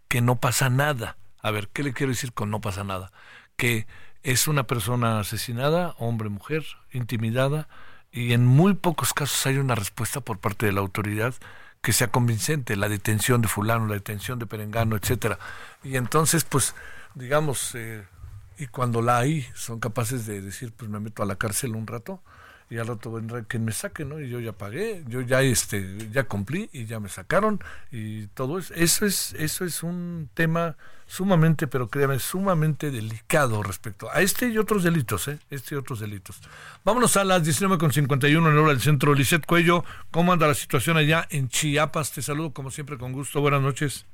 que no pasa nada. A ver, ¿qué le quiero decir con no pasa nada? Que es una persona asesinada, hombre, mujer, intimidada, y en muy pocos casos hay una respuesta por parte de la autoridad que sea convincente, la detención de fulano, la detención de perengano, etcétera. Y entonces, pues, digamos, eh, y cuando la hay, son capaces de decir, pues me meto a la cárcel un rato y al rato vendrá quien me saque, ¿no? Y yo ya pagué, yo ya este, ya cumplí y ya me sacaron y todo eso. Eso es, eso es un tema sumamente, pero créame, sumamente delicado respecto a este y otros delitos, ¿eh? Este y otros delitos. Vámonos a las 19.51 en hora del centro. Lisset Cuello, ¿cómo anda la situación allá en Chiapas? Te saludo como siempre con gusto. Buenas noches.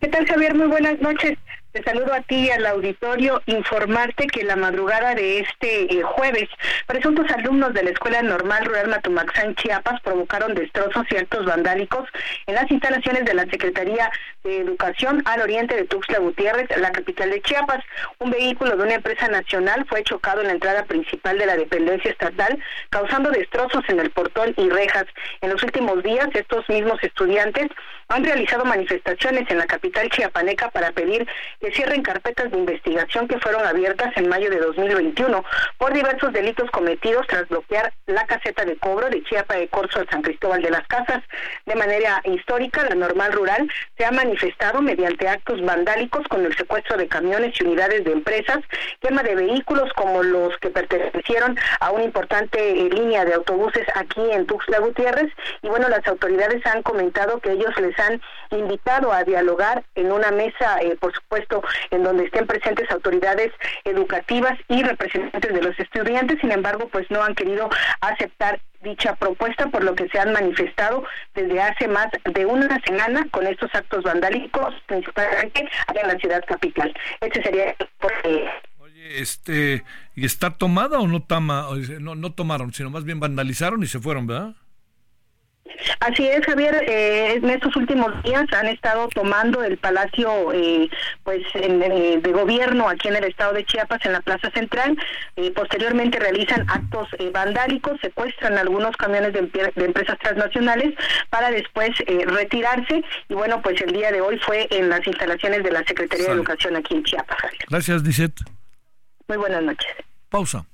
¿Qué tal, Javier? Muy buenas noches. Te saludo a ti y al auditorio. Informarte que la madrugada de este eh, jueves, presuntos alumnos de la Escuela Normal Rural Matumaxán, Chiapas, provocaron destrozos y actos vandálicos en las instalaciones de la Secretaría de Educación al oriente de Tuxtla Gutiérrez, la capital de Chiapas. Un vehículo de una empresa nacional fue chocado en la entrada principal de la dependencia estatal, causando destrozos en el portón y rejas. En los últimos días, estos mismos estudiantes han realizado manifestaciones en la capital chiapaneca para pedir que cierren carpetas de investigación que fueron abiertas en mayo de 2021 por diversos delitos cometidos tras bloquear la caseta de cobro de Chiapa de Corzo al San Cristóbal de las Casas. De manera histórica, la normal rural se ha manifestado mediante actos vandálicos con el secuestro de camiones y unidades de empresas, quema de vehículos como los que pertenecieron a una importante eh, línea de autobuses aquí en Tuxtla Gutiérrez y bueno, las autoridades han comentado que ellos les han invitado a dialogar en una mesa, eh, por supuesto, en donde estén presentes autoridades educativas y representantes de los estudiantes, sin embargo, pues no han querido aceptar dicha propuesta, por lo que se han manifestado desde hace más de una semana con estos actos vandálicos, principalmente en la ciudad capital. Este sería Oye, este, ¿y está tomada o no toma? No, no tomaron, sino más bien vandalizaron y se fueron, ¿verdad? Así es, Javier. Eh, en estos últimos días han estado tomando el Palacio eh, pues eh, de Gobierno aquí en el estado de Chiapas, en la Plaza Central. posteriormente realizan actos vandálicos, secuestran algunos camiones de, empresas transnacionales para después retirarse. Y bueno, pues el día de hoy fue en las instalaciones de la Secretaría de Educación aquí en Chiapas. Gracias, Dicet. Muy buenas noches. Pausa.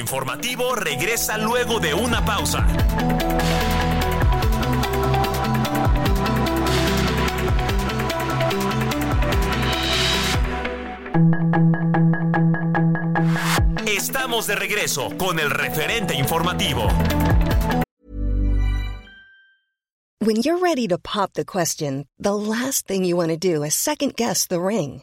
Informativo regresa luego de una pausa. Estamos de regreso con el referente informativo. When you're ready to pop the question, the last thing you want to do is second guess the ring.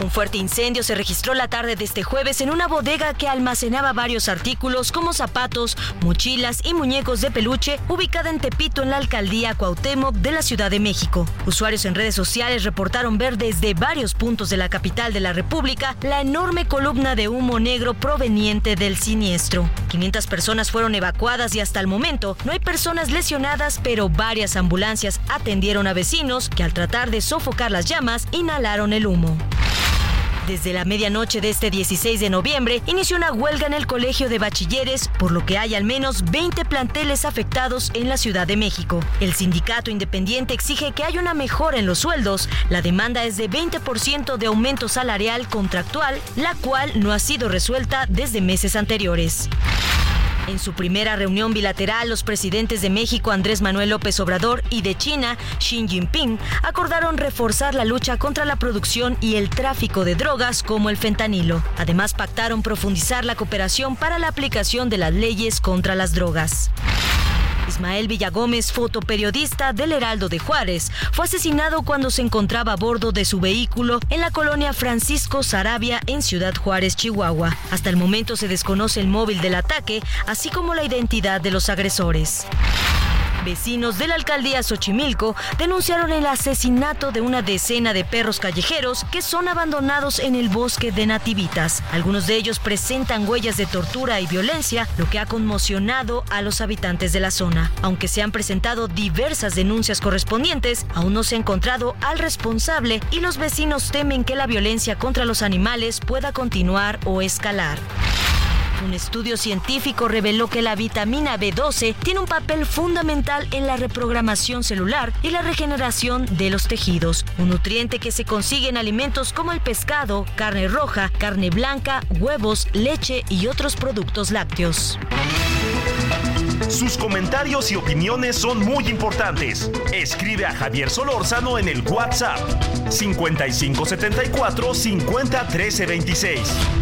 Un fuerte incendio se registró la tarde de este jueves en una bodega que almacenaba varios artículos como zapatos, mochilas y muñecos de peluche ubicada en Tepito en la alcaldía Cuauhtémoc de la Ciudad de México. Usuarios en redes sociales reportaron ver desde varios puntos de la capital de la República la enorme columna de humo negro proveniente del siniestro. 500 personas fueron evacuadas y hasta el momento no hay personas lesionadas, pero varias ambulancias atendieron a vecinos que al tratar de sofocar las llamas inhalaron el humo. Desde la medianoche de este 16 de noviembre inició una huelga en el Colegio de Bachilleres, por lo que hay al menos 20 planteles afectados en la Ciudad de México. El sindicato independiente exige que haya una mejora en los sueldos. La demanda es de 20% de aumento salarial contractual, la cual no ha sido resuelta desde meses anteriores. En su primera reunión bilateral, los presidentes de México, Andrés Manuel López Obrador, y de China, Xi Jinping, acordaron reforzar la lucha contra la producción y el tráfico de drogas como el fentanilo. Además, pactaron profundizar la cooperación para la aplicación de las leyes contra las drogas. Ismael Villagómez, fotoperiodista del Heraldo de Juárez, fue asesinado cuando se encontraba a bordo de su vehículo en la colonia Francisco Sarabia en Ciudad Juárez, Chihuahua. Hasta el momento se desconoce el móvil del ataque, así como la identidad de los agresores. Vecinos de la alcaldía Xochimilco denunciaron el asesinato de una decena de perros callejeros que son abandonados en el bosque de Nativitas. Algunos de ellos presentan huellas de tortura y violencia, lo que ha conmocionado a los habitantes de la zona. Aunque se han presentado diversas denuncias correspondientes, aún no se ha encontrado al responsable y los vecinos temen que la violencia contra los animales pueda continuar o escalar. Un estudio científico reveló que la vitamina B12 tiene un papel fundamental en la reprogramación celular y la regeneración de los tejidos, un nutriente que se consigue en alimentos como el pescado, carne roja, carne blanca, huevos, leche y otros productos lácteos. Sus comentarios y opiniones son muy importantes. Escribe a Javier Solórzano en el WhatsApp 5574 501326.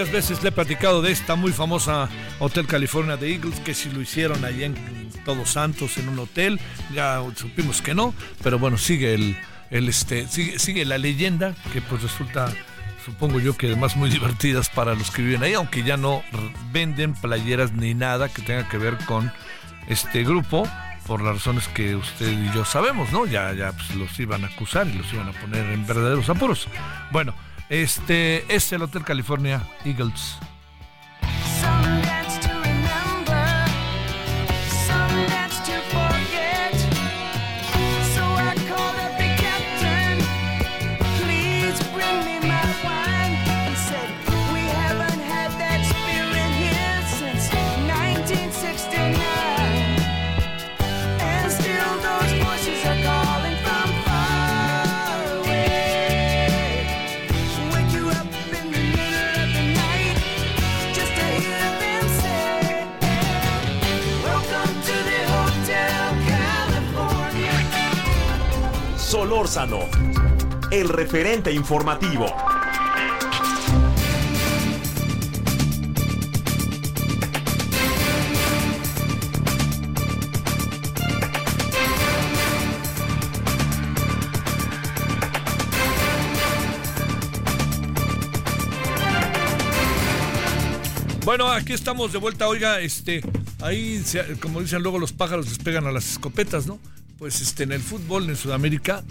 Varias veces le he platicado de esta muy famosa Hotel California de Eagles, que si lo hicieron allá en Todos Santos, en un hotel, ya supimos que no, pero bueno, sigue el, el este, sigue, sigue la leyenda, que pues resulta, supongo yo que además muy divertidas para los que viven ahí, aunque ya no venden playeras ni nada que tenga que ver con este grupo, por las razones que usted y yo sabemos, ¿no? Ya, ya pues, los iban a acusar y los iban a poner en verdaderos apuros. Bueno, este es el Hotel California Eagles. Solórzano, el referente informativo. Bueno, aquí estamos de vuelta. Oiga, este, ahí, como dicen luego, los pájaros les pegan a las escopetas, ¿no? Pues este, en el fútbol en Sudamérica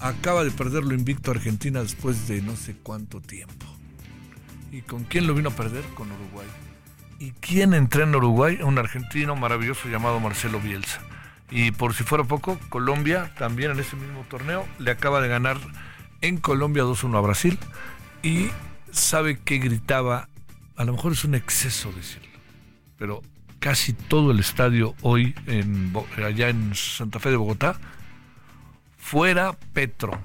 acaba de perder lo invicto Argentina después de no sé cuánto tiempo. ¿Y con quién lo vino a perder? Con Uruguay. ¿Y quién entrena en Uruguay? Un argentino maravilloso llamado Marcelo Bielsa. Y por si fuera poco, Colombia también en ese mismo torneo le acaba de ganar en Colombia 2-1 a Brasil. Y sabe que gritaba a lo mejor es un exceso decirlo, pero casi todo el estadio hoy en, allá en Santa Fe de Bogotá, fuera Petro,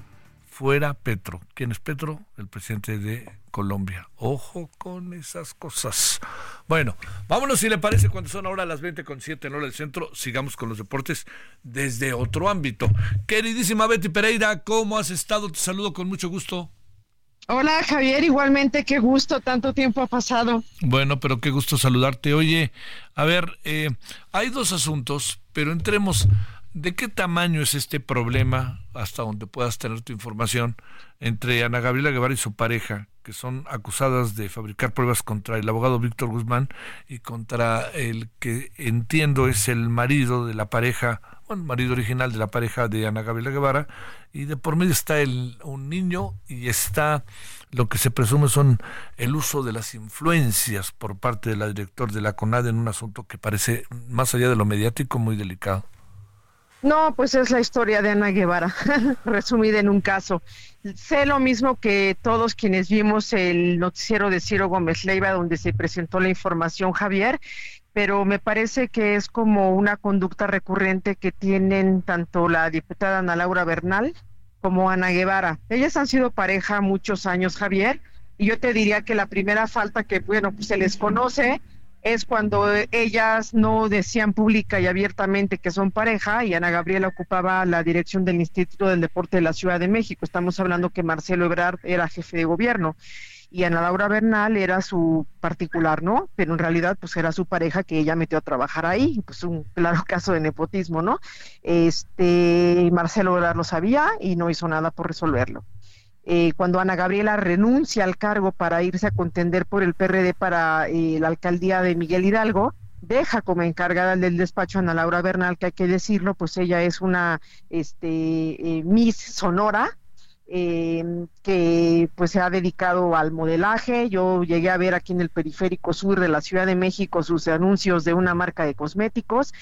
fuera Petro. ¿Quién es Petro? El presidente de Colombia. Ojo con esas cosas. Bueno, vámonos si le parece cuando son ahora las 20 con 7 en hora del centro. Sigamos con los deportes desde otro ámbito. Queridísima Betty Pereira, ¿cómo has estado? Te saludo con mucho gusto. Hola Javier, igualmente, qué gusto, tanto tiempo ha pasado. Bueno, pero qué gusto saludarte. Oye, a ver, eh, hay dos asuntos, pero entremos, ¿de qué tamaño es este problema, hasta donde puedas tener tu información, entre Ana Gabriela Guevara y su pareja, que son acusadas de fabricar pruebas contra el abogado Víctor Guzmán y contra el que entiendo es el marido de la pareja, bueno, marido original de la pareja de Ana Gabriela Guevara, y de por medio está un niño y está lo que se presume son el uso de las influencias por parte de la director de la CONAD en un asunto que parece, más allá de lo mediático, muy delicado. No, pues es la historia de Ana Guevara, resumida en un caso. Sé lo mismo que todos quienes vimos el noticiero de Ciro Gómez Leiva, donde se presentó la información, Javier, pero me parece que es como una conducta recurrente que tienen tanto la diputada Ana Laura Bernal como Ana Guevara. Ellas han sido pareja muchos años, Javier, y yo te diría que la primera falta que, bueno, pues se les conoce es cuando ellas no decían pública y abiertamente que son pareja y Ana Gabriela ocupaba la dirección del Instituto del Deporte de la Ciudad de México. Estamos hablando que Marcelo Ebrard era jefe de gobierno y Ana Laura Bernal era su particular, ¿no? Pero en realidad pues era su pareja que ella metió a trabajar ahí, pues un claro caso de nepotismo, ¿no? Este Marcelo Ebrard lo sabía y no hizo nada por resolverlo. Eh, cuando Ana Gabriela renuncia al cargo para irse a contender por el PRD para eh, la alcaldía de Miguel Hidalgo, deja como encargada del despacho a Ana Laura Bernal, que hay que decirlo, pues ella es una este, eh, Miss Sonora, eh, que pues se ha dedicado al modelaje. Yo llegué a ver aquí en el periférico sur de la Ciudad de México sus anuncios de una marca de cosméticos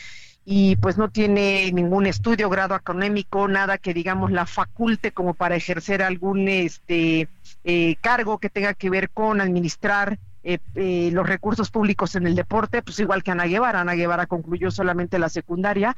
y pues no tiene ningún estudio, grado académico, nada que digamos la faculte como para ejercer algún este eh, cargo que tenga que ver con administrar eh, eh, los recursos públicos en el deporte, pues igual que Ana Guevara. Ana Guevara concluyó solamente la secundaria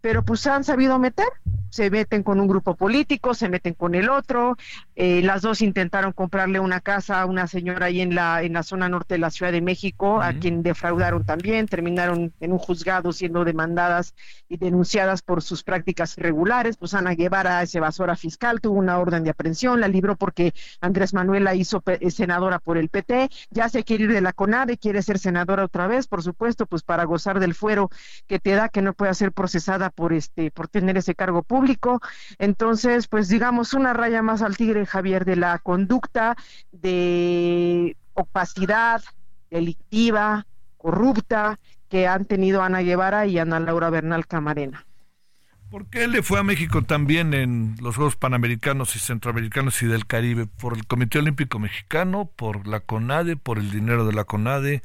pero pues han sabido meter, se meten con un grupo político, se meten con el otro, eh, las dos intentaron comprarle una casa a una señora ahí en la, en la zona norte de la Ciudad de México, a quien defraudaron también, terminaron en un juzgado siendo demandadas y denunciadas por sus prácticas irregulares, pues Ana Guevara es evasora fiscal, tuvo una orden de aprehensión, la libró porque Andrés Manuel la hizo eh, senadora por el PT, ya se quiere ir de la CONADE, quiere ser senadora otra vez, por supuesto, pues para gozar del fuero que te da que no pueda ser procesada por este por tener ese cargo público. Entonces, pues digamos una raya más al tigre Javier de la conducta de opacidad delictiva, corrupta que han tenido Ana Guevara y Ana Laura Bernal Camarena. ¿Por qué le fue a México también en los Juegos Panamericanos y Centroamericanos y del Caribe? ¿Por el Comité Olímpico Mexicano? ¿Por la CONADE? ¿Por el dinero de la CONADE?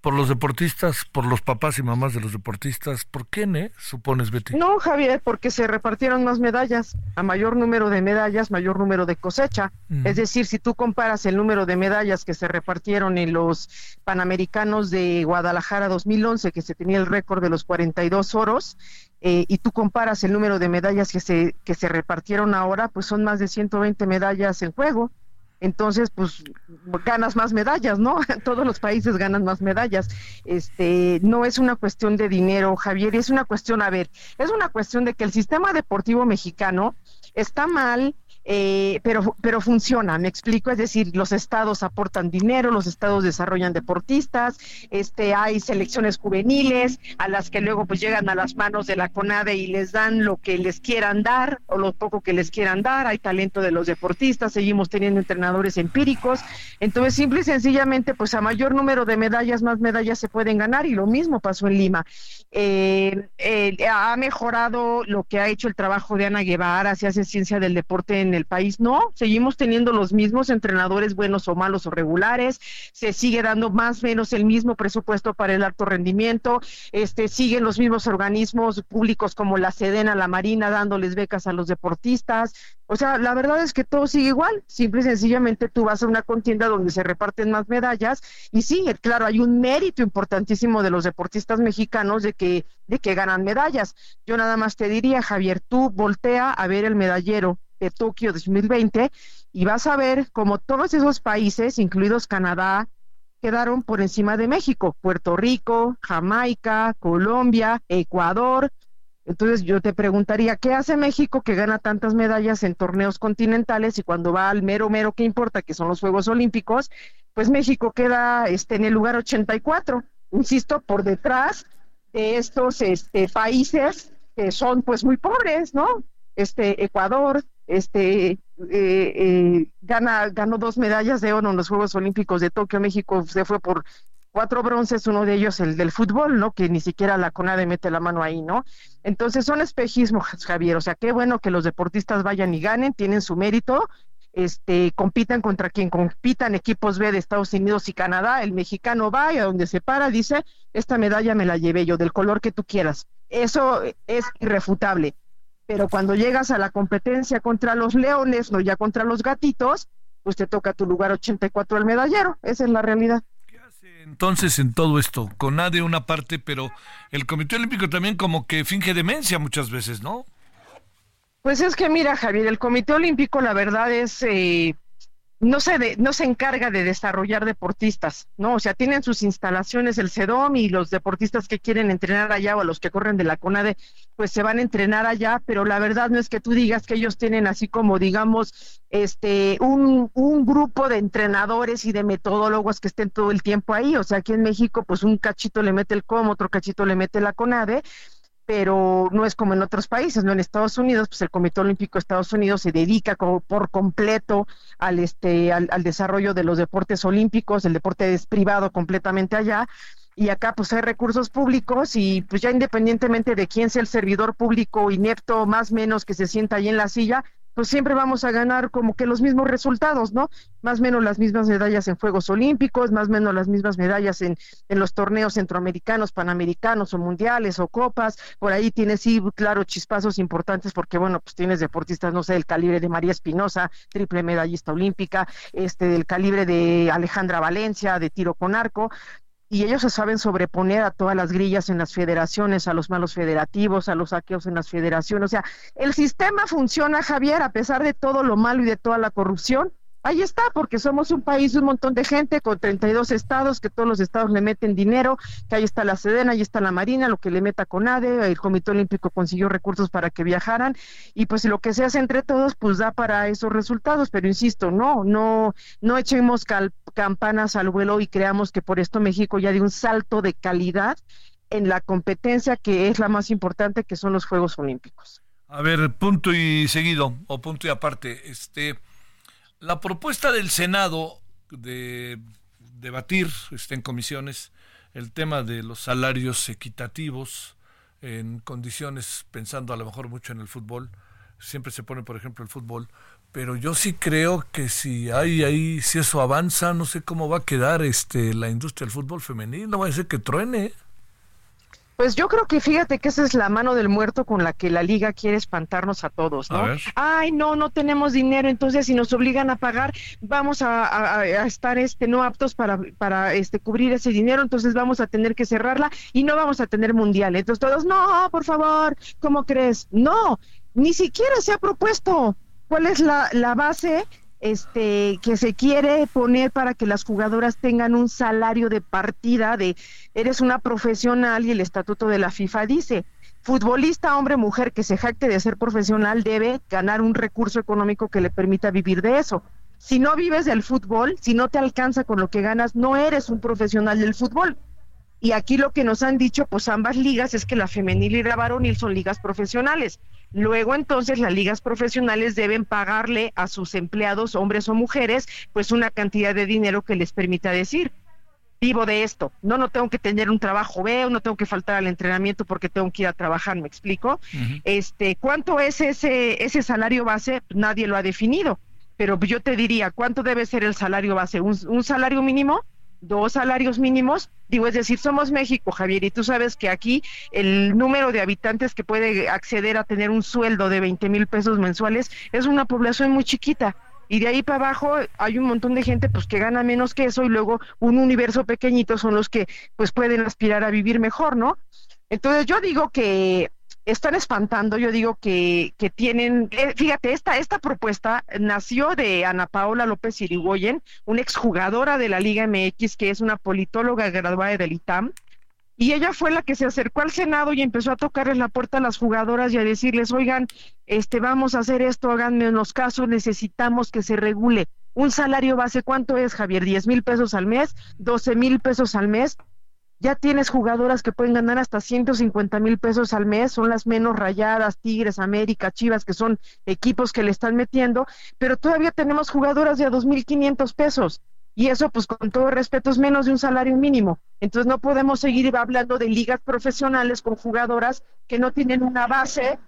Por los deportistas, por los papás y mamás de los deportistas. ¿Por qué, ne? Supones, Betty. No, Javier, porque se repartieron más medallas. A mayor número de medallas, mayor número de cosecha. Es decir, si tú comparas el número de medallas que se repartieron en los Panamericanos de Guadalajara 2011, que se tenía el récord de los 42 oros, eh, y tú comparas el número de medallas que se, que se repartieron ahora, pues son más de 120 medallas en juego entonces pues ganas más medallas, ¿no? Todos los países ganan más medallas. Este, no es una cuestión de dinero, Javier, es una cuestión, a ver, es una cuestión de que el sistema deportivo mexicano está mal, eh, pero, pero funciona, me explico, es decir, los estados aportan dinero, los estados desarrollan deportistas, este, hay selecciones juveniles a las que luego pues llegan a las manos de la CONADE y les dan lo que les quieran dar o lo poco que les quieran dar, hay talento de los deportistas, seguimos teniendo entrenadores empíricos, entonces simple y sencillamente pues a mayor número de medallas, más medallas se pueden ganar y lo mismo pasó en Lima. Eh, eh, ha mejorado lo que ha hecho el trabajo de Ana Guevara, se hace ciencia del deporte en en el país. No, seguimos teniendo los mismos entrenadores buenos o malos o regulares, se sigue dando más o menos el mismo presupuesto para el alto rendimiento, este siguen los mismos organismos públicos como la Sedena, la Marina dándoles becas a los deportistas. O sea, la verdad es que todo sigue igual, simple y sencillamente tú vas a una contienda donde se reparten más medallas y sí, claro, hay un mérito importantísimo de los deportistas mexicanos de que de que ganan medallas. Yo nada más te diría, Javier, tú voltea a ver el medallero de Tokio 2020 y vas a ver como todos esos países, incluidos Canadá, quedaron por encima de México, Puerto Rico, Jamaica, Colombia, Ecuador. Entonces yo te preguntaría, ¿qué hace México que gana tantas medallas en torneos continentales y cuando va al mero mero que importa, que son los Juegos Olímpicos, pues México queda este, en el lugar 84, insisto, por detrás de estos este, países que son pues muy pobres, ¿no? Este Ecuador, este eh, eh, gana ganó dos medallas de oro en los Juegos Olímpicos de Tokio México se fue por cuatro bronces uno de ellos el del fútbol no que ni siquiera la CONADE mete la mano ahí no entonces son espejismos Javier o sea qué bueno que los deportistas vayan y ganen tienen su mérito este compitan contra quien compitan equipos B de Estados Unidos y Canadá el mexicano va y a donde se para dice esta medalla me la llevé yo del color que tú quieras eso es irrefutable pero cuando llegas a la competencia contra los leones, no ya contra los gatitos, pues te toca tu lugar 84 al medallero, esa es la realidad. ¿Qué hace entonces en todo esto? Con de una parte, pero el Comité Olímpico también como que finge demencia muchas veces, ¿no? Pues es que mira, Javier, el Comité Olímpico la verdad es... Eh, no se, no se encarga de desarrollar deportistas, ¿no? O sea, tienen sus instalaciones el CEDOM y los deportistas que quieren entrenar allá o los que corren de la CONADE, pues se van a entrenar allá, pero la verdad no es que tú digas que ellos tienen así como, digamos, este, un, un grupo de entrenadores y de metodólogos que estén todo el tiempo ahí. O sea, aquí en México, pues un cachito le mete el COM, otro cachito le mete la CONADE, pero no es como en otros países, ¿no? En Estados Unidos, pues el Comité Olímpico de Estados Unidos se dedica como por completo al este al, desarrollo de los deportes olímpicos, el deporte es privado completamente allá, y acá pues hay recursos públicos y pues ya independientemente de quién sea el servidor público inepto más menos que se sienta ahí en la silla, pues siempre vamos a ganar como que los mismos resultados, ¿no? Más o menos las mismas medallas en Juegos Olímpicos, más o menos las mismas medallas en, en los torneos centroamericanos, panamericanos o mundiales o copas. Por ahí tienes, sí, claro, chispazos importantes porque, bueno, pues tienes deportistas, no sé, del calibre de María Espinosa, triple medallista olímpica, este, del calibre de Alejandra Valencia, de tiro con arco, y ellos se saben sobreponer a todas las grillas en las federaciones, a los malos federativos, a los saqueos en las federaciones. O sea, el sistema funciona, Javier, a pesar de todo lo malo y de toda la corrupción. Ahí está, porque somos un país de un montón de gente con 32 estados, que todos los estados le meten dinero, que ahí está la Sedena, ahí está la Marina, lo que le meta con ADE, el Comité Olímpico consiguió recursos para que viajaran, y pues lo que se hace entre todos, pues da para esos resultados, pero insisto, no, no, no echemos campanas al vuelo y creamos que por esto México ya dio un salto de calidad en la competencia que es la más importante, que son los Juegos Olímpicos. A ver, punto y seguido, o punto y aparte, este la propuesta del Senado de debatir está en comisiones el tema de los salarios equitativos en condiciones, pensando a lo mejor mucho en el fútbol, siempre se pone por ejemplo el fútbol, pero yo sí creo que si hay ahí, si eso avanza, no sé cómo va a quedar este la industria del fútbol femenino, no va a ser que truene. Pues yo creo que fíjate que esa es la mano del muerto con la que la liga quiere espantarnos a todos, ¿no? Ay, no, no tenemos dinero, entonces si nos obligan a pagar, vamos a, estar este no aptos para, para este cubrir ese dinero, entonces vamos a tener que cerrarla y no vamos a tener mundial. Entonces todos, no, por favor, ¿cómo crees? No, ni siquiera se ha propuesto cuál es la, la base este que se quiere poner para que las jugadoras tengan un salario de partida de eres una profesional y el estatuto de la FIFA dice futbolista hombre mujer que se jacte de ser profesional debe ganar un recurso económico que le permita vivir de eso. Si no vives del fútbol, si no te alcanza con lo que ganas, no eres un profesional del fútbol. Y aquí lo que nos han dicho, pues ambas ligas, es que la femenil y la varonil son ligas profesionales. Luego entonces las ligas profesionales deben pagarle a sus empleados, hombres o mujeres, pues una cantidad de dinero que les permita decir, vivo de esto. No, no tengo que tener un trabajo veo, no tengo que faltar al entrenamiento porque tengo que ir a trabajar, ¿me explico? Este, ¿cuánto es ese ese salario base? Nadie lo ha definido, pero yo te diría, ¿cuánto debe ser el salario base? un salario mínimo? Dos salarios mínimos. Digo, es decir, somos México, Javier, y tú sabes que aquí el número de habitantes que puede acceder a tener un sueldo de 20 mil pesos mensuales es una población muy chiquita. Y de ahí para abajo hay un montón de gente pues que gana menos que eso y luego un universo pequeñito son los que pues pueden aspirar a vivir mejor, ¿no? Entonces yo digo que están espantando, yo digo que, que tienen, eh, fíjate, esta, esta propuesta nació de Ana Paola López Irigoyen, una exjugadora de la Liga MX, que es una politóloga graduada del ITAM, y ella fue la que se acercó al Senado y empezó a tocarles la puerta a las jugadoras y a decirles, oigan, este, vamos a hacer esto, háganme unos casos, necesitamos que se regule. Un salario base, ¿cuánto es, Javier? ¿10 mil pesos al mes? ¿12 mil pesos al mes? Ya tienes jugadoras que pueden ganar hasta 150 mil pesos al mes, son las menos rayadas, Tigres, América, Chivas, que son equipos que le están metiendo, pero todavía tenemos jugadoras de a 2.500 pesos. Y eso, pues con todo respeto, es menos de un salario mínimo. Entonces no podemos seguir hablando de ligas profesionales con jugadoras que no tienen una base,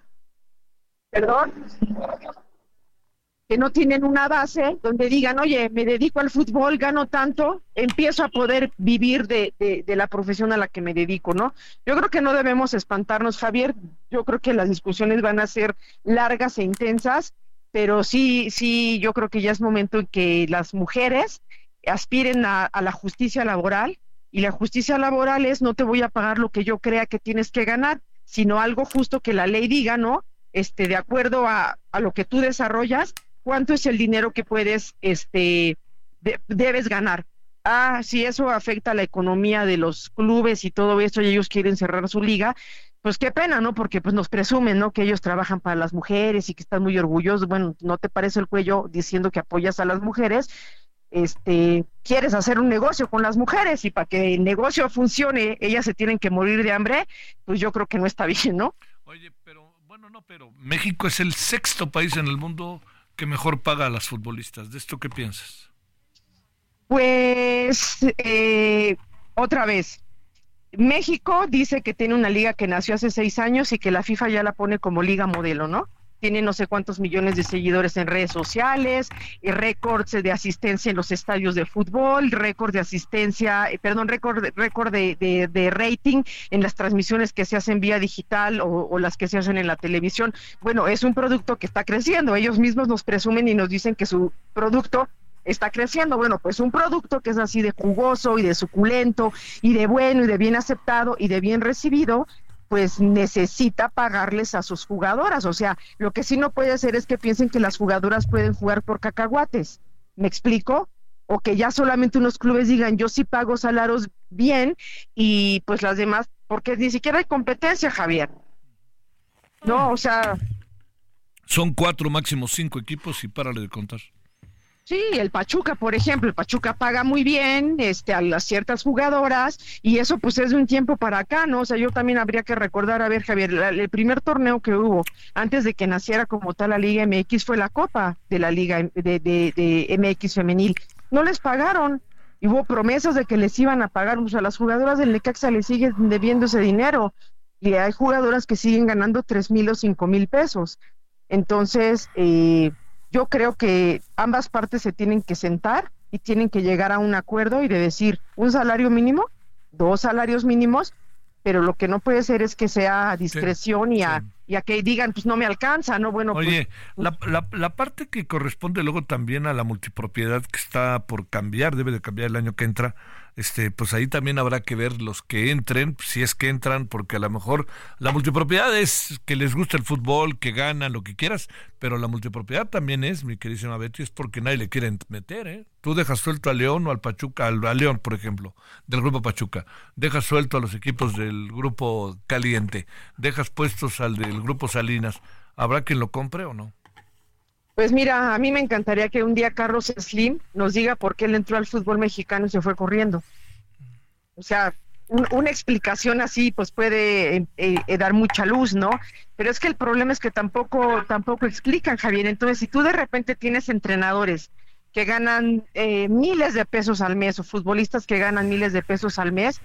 perdón, que no tienen una base donde digan, oye, me dedico al fútbol, gano tanto, empiezo a poder vivir de, de, la profesión a la que me dedico, ¿no? Yo creo que no debemos espantarnos, Javier, yo creo que las discusiones van a ser largas e intensas, pero sí, sí, yo creo que ya es momento en que las mujeres aspiren a, a la justicia laboral, y la justicia laboral es no te voy a pagar lo que yo crea que tienes que ganar, sino algo justo que la ley diga, ¿no? Este, de acuerdo a, a lo que tú desarrollas, cuánto es el dinero que puedes, este, debes ganar. Ah, si eso afecta a la economía de los clubes y todo eso y ellos quieren cerrar su liga, pues qué pena, ¿no? Porque pues nos presumen, ¿no? Que ellos trabajan para las mujeres y que están muy orgullosos. Bueno, no te parece el cuello diciendo que apoyas a las mujeres, este, quieres hacer un negocio con las mujeres y para que el negocio funcione, ellas se tienen que morir de hambre, pues yo creo que no está bien, ¿no? Oye, pero bueno, no, pero México es el sexto país en el mundo que mejor paga a las futbolistas. ¿De esto qué piensas? Pues eh, otra vez, México dice que tiene una liga que nació hace seis años y que la FIFA ya la pone como liga modelo, ¿no? Tiene no sé cuántos millones de seguidores en redes sociales, y récords de asistencia en los estadios de fútbol, récord de asistencia, eh, perdón, récord, récord de, rating en las transmisiones que se hacen vía digital o, las que se hacen en la televisión. Bueno, es un producto que está creciendo. Ellos mismos nos presumen y nos dicen que su producto está creciendo. Bueno, pues un producto que es así de jugoso y de suculento y de bueno y de bien aceptado y de bien recibido, pues necesita pagarles a sus jugadoras. O sea, lo que sí no puede hacer es que piensen que las jugadoras pueden jugar por cacahuates. ¿Me explico? O que ya solamente unos clubes digan, yo sí pago salarios bien y pues las demás, porque ni siquiera hay competencia, Javier. No, o sea... Son cuatro, máximo cinco equipos y párale de contar. Sí, el Pachuca, por ejemplo, el Pachuca paga muy bien este, a las ciertas jugadoras y eso pues es de un tiempo para acá, ¿no? O sea, yo también habría que recordar, a ver, Javier, el primer torneo que hubo antes de que naciera como tal la Liga MX fue la Copa de la Liga de, de, MX femenil. No les pagaron, hubo promesas de que les iban a pagar, o sea, las jugadoras del Necaxa le siguen debiendo ese dinero y hay jugadoras que siguen ganando tres mil o cinco mil pesos. Entonces, eh, yo creo que ambas partes se tienen que sentar y tienen que llegar a un acuerdo y de decir un salario mínimo, dos salarios mínimos, pero lo que no puede ser es que sea a discreción y, a, que digan, pues no me alcanza, ¿no? Bueno, pues, Oye, la, la, la, parte que corresponde luego también a la multipropiedad que está por cambiar, debe de cambiar el año que entra, este, pues ahí también habrá que ver los que entren, si es que entran, porque a lo mejor la multipropiedad es que les gusta el fútbol, que ganan, lo que quieras, pero la multipropiedad también es, mi queridísima Betty, es porque nadie le quiere meter, ¿eh? Tú dejas suelto a León o al Pachuca, al, León, por ejemplo, del grupo Pachuca, dejas suelto a los equipos del grupo Caliente, dejas puestos al del grupo Salinas, ¿habrá quien lo compre o no? Pues mira, a mí me encantaría que un día Carlos Slim nos diga por qué él entró al fútbol mexicano y se fue corriendo. O sea, una explicación así pues puede eh, eh, dar mucha luz, ¿no? Pero es que el problema es que tampoco tampoco explican, Javier. Entonces, si tú de repente tienes entrenadores que ganan eh, miles de pesos al mes o futbolistas que ganan miles de pesos al mes,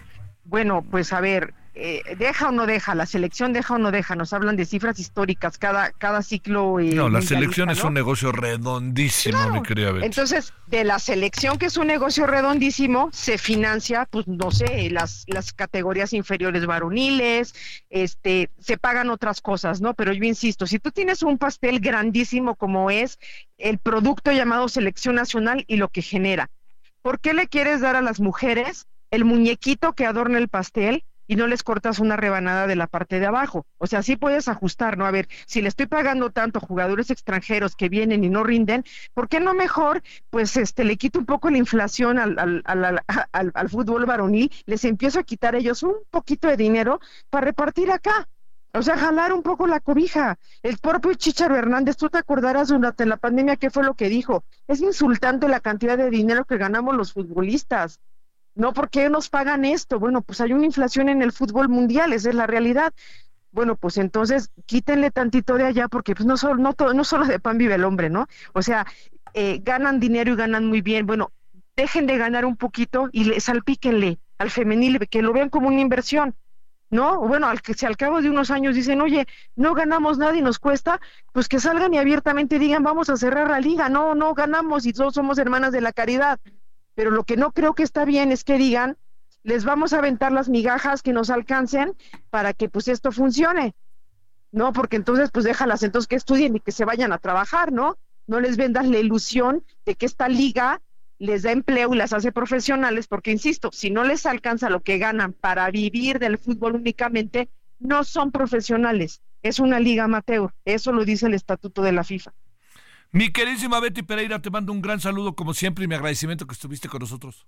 bueno, pues a ver, eh, deja o no deja, la selección deja o no deja, nos hablan de cifras históricas cada, cada ciclo. Eh, no, la selección es un negocio redondísimo, mi querida Entonces, de la selección, que es un negocio redondísimo, se financia, pues no sé, las, las categorías inferiores varoniles, este, se pagan otras cosas, ¿no? Pero yo insisto, si tú tienes un pastel grandísimo como es el producto llamado selección nacional y lo que genera, ¿por qué le quieres dar a las mujeres? el muñequito que adorna el pastel y no les cortas una rebanada de la parte de abajo. O sea, sí puedes ajustar, ¿no? A ver, si le estoy pagando tanto a jugadores extranjeros que vienen y no rinden, ¿por qué no mejor, pues, este, le quito un poco la inflación al, al, al, al, fútbol varonil, les empiezo a quitar ellos un poquito de dinero para repartir acá? O sea, jalar un poco la cobija. El propio Chicharo Hernández, tú te acordarás durante la pandemia qué fue lo que dijo. Es insultante la cantidad de dinero que ganamos los futbolistas. No, ¿por qué nos pagan esto? Bueno, pues hay una inflación en el fútbol mundial, esa es la realidad. Bueno, pues entonces quítenle tantito de allá porque pues no solo, no, no solo de pan vive el hombre, ¿no? O sea, eh, ganan dinero y ganan muy bien. Bueno, dejen de ganar un poquito y le, salpíquenle al femenil, que lo vean como una inversión. ¿no? Bueno, al que si al cabo de unos años dicen, oye, no ganamos nada y nos cuesta, pues que salgan y abiertamente digan, vamos a cerrar la liga, no, no ganamos y todos somos hermanas de la caridad pero lo que no creo que está bien es que digan, les vamos a aventar las migajas que nos alcancen para que pues esto funcione. No, porque entonces pues déjalas entonces que estudien y que se vayan a trabajar, ¿no? No les vendas la ilusión de que esta liga les da empleo y las hace profesionales, porque insisto, si no les alcanza lo que ganan para vivir del fútbol únicamente, no son profesionales. Es una liga amateur. Eso lo dice el estatuto de la FIFA. Mi queridísima Betty Pereira, te mando un gran saludo como siempre y mi agradecimiento que estuviste con nosotros.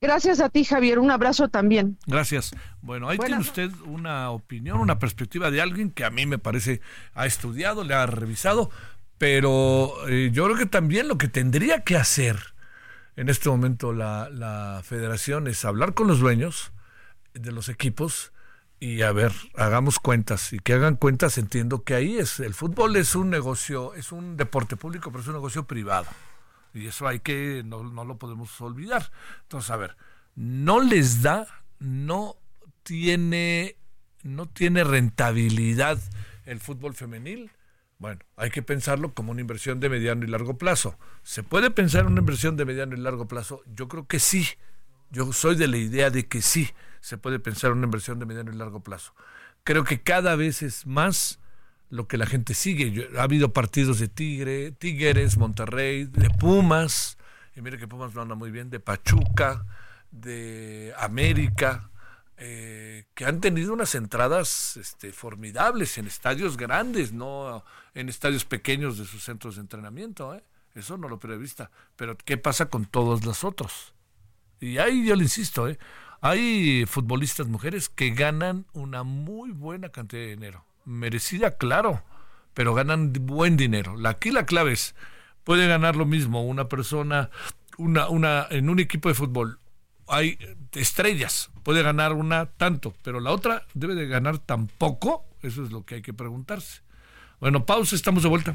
Gracias a ti, Javier. Un abrazo también. Gracias. Bueno, ahí tiene usted una opinión, una perspectiva de alguien que a mí me parece ha estudiado, le ha revisado, pero eh, yo creo que también lo que tendría que hacer en este momento la, la federación es hablar con los dueños de los equipos y a ver, hagamos cuentas y que hagan cuentas, entiendo que ahí es, el fútbol es un negocio, es un deporte público, pero es un negocio privado. Y eso hay que, no, no lo podemos olvidar. Entonces, a ver, no les da, no tiene, no tiene rentabilidad el fútbol femenil. Bueno, hay que pensarlo como una inversión de mediano y largo plazo. ¿Se puede pensar en una inversión de mediano y largo plazo? Yo creo que sí. Yo soy de la idea de que sí se puede pensar una inversión de mediano y largo plazo. Creo que cada vez es más lo que la gente sigue. ha habido partidos de Tigre, Tigres, Monterrey, de Pumas, y mire que Pumas lo anda muy bien, de Pachuca, de América, eh, que han tenido unas entradas este, formidables en estadios grandes, no en estadios pequeños de sus centros de entrenamiento. ¿eh? Eso no lo prevista. Pero ¿qué pasa con todos los otros? Y ahí yo le insisto, ¿eh? Hay futbolistas mujeres que ganan una muy buena cantidad de dinero. Merecida, claro, pero ganan buen dinero. Aquí la clave es, puede ganar lo mismo una persona, una, una, en un equipo de fútbol. Hay estrellas, puede ganar una tanto, pero la otra debe de ganar tan poco. Eso es lo que hay que preguntarse. Bueno, pausa, estamos de vuelta.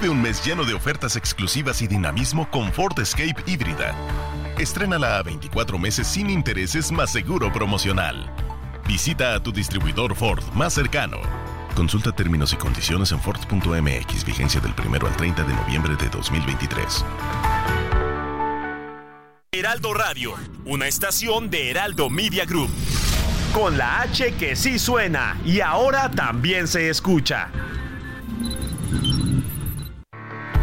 Vive un mes lleno de ofertas exclusivas y dinamismo con Ford Escape híbrida. Estrénala a 24 meses sin intereses más seguro promocional. Visita a tu distribuidor Ford más cercano. Consulta términos y condiciones en Ford.mx, vigencia del 1 al 30 de noviembre de 2023. Heraldo Radio, una estación de Heraldo Media Group. Con la H que sí suena y ahora también se escucha.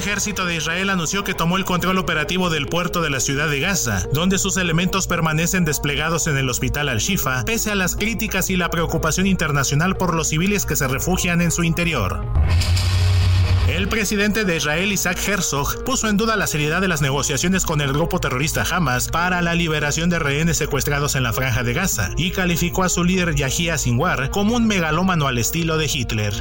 Ejército de Israel anunció que tomó el control operativo del puerto de la ciudad de Gaza, donde sus elementos permanecen desplegados en el hospital Al-Shifa, pese a las críticas y la preocupación internacional por los civiles que se refugian en su interior. El presidente de Israel, Isaac Herzog, puso en duda la seriedad de las negociaciones con el grupo terrorista Hamas para la liberación de rehenes secuestrados en la franja de Gaza y calificó a su líder Yahya Sinwar como un megalómano al estilo de Hitler.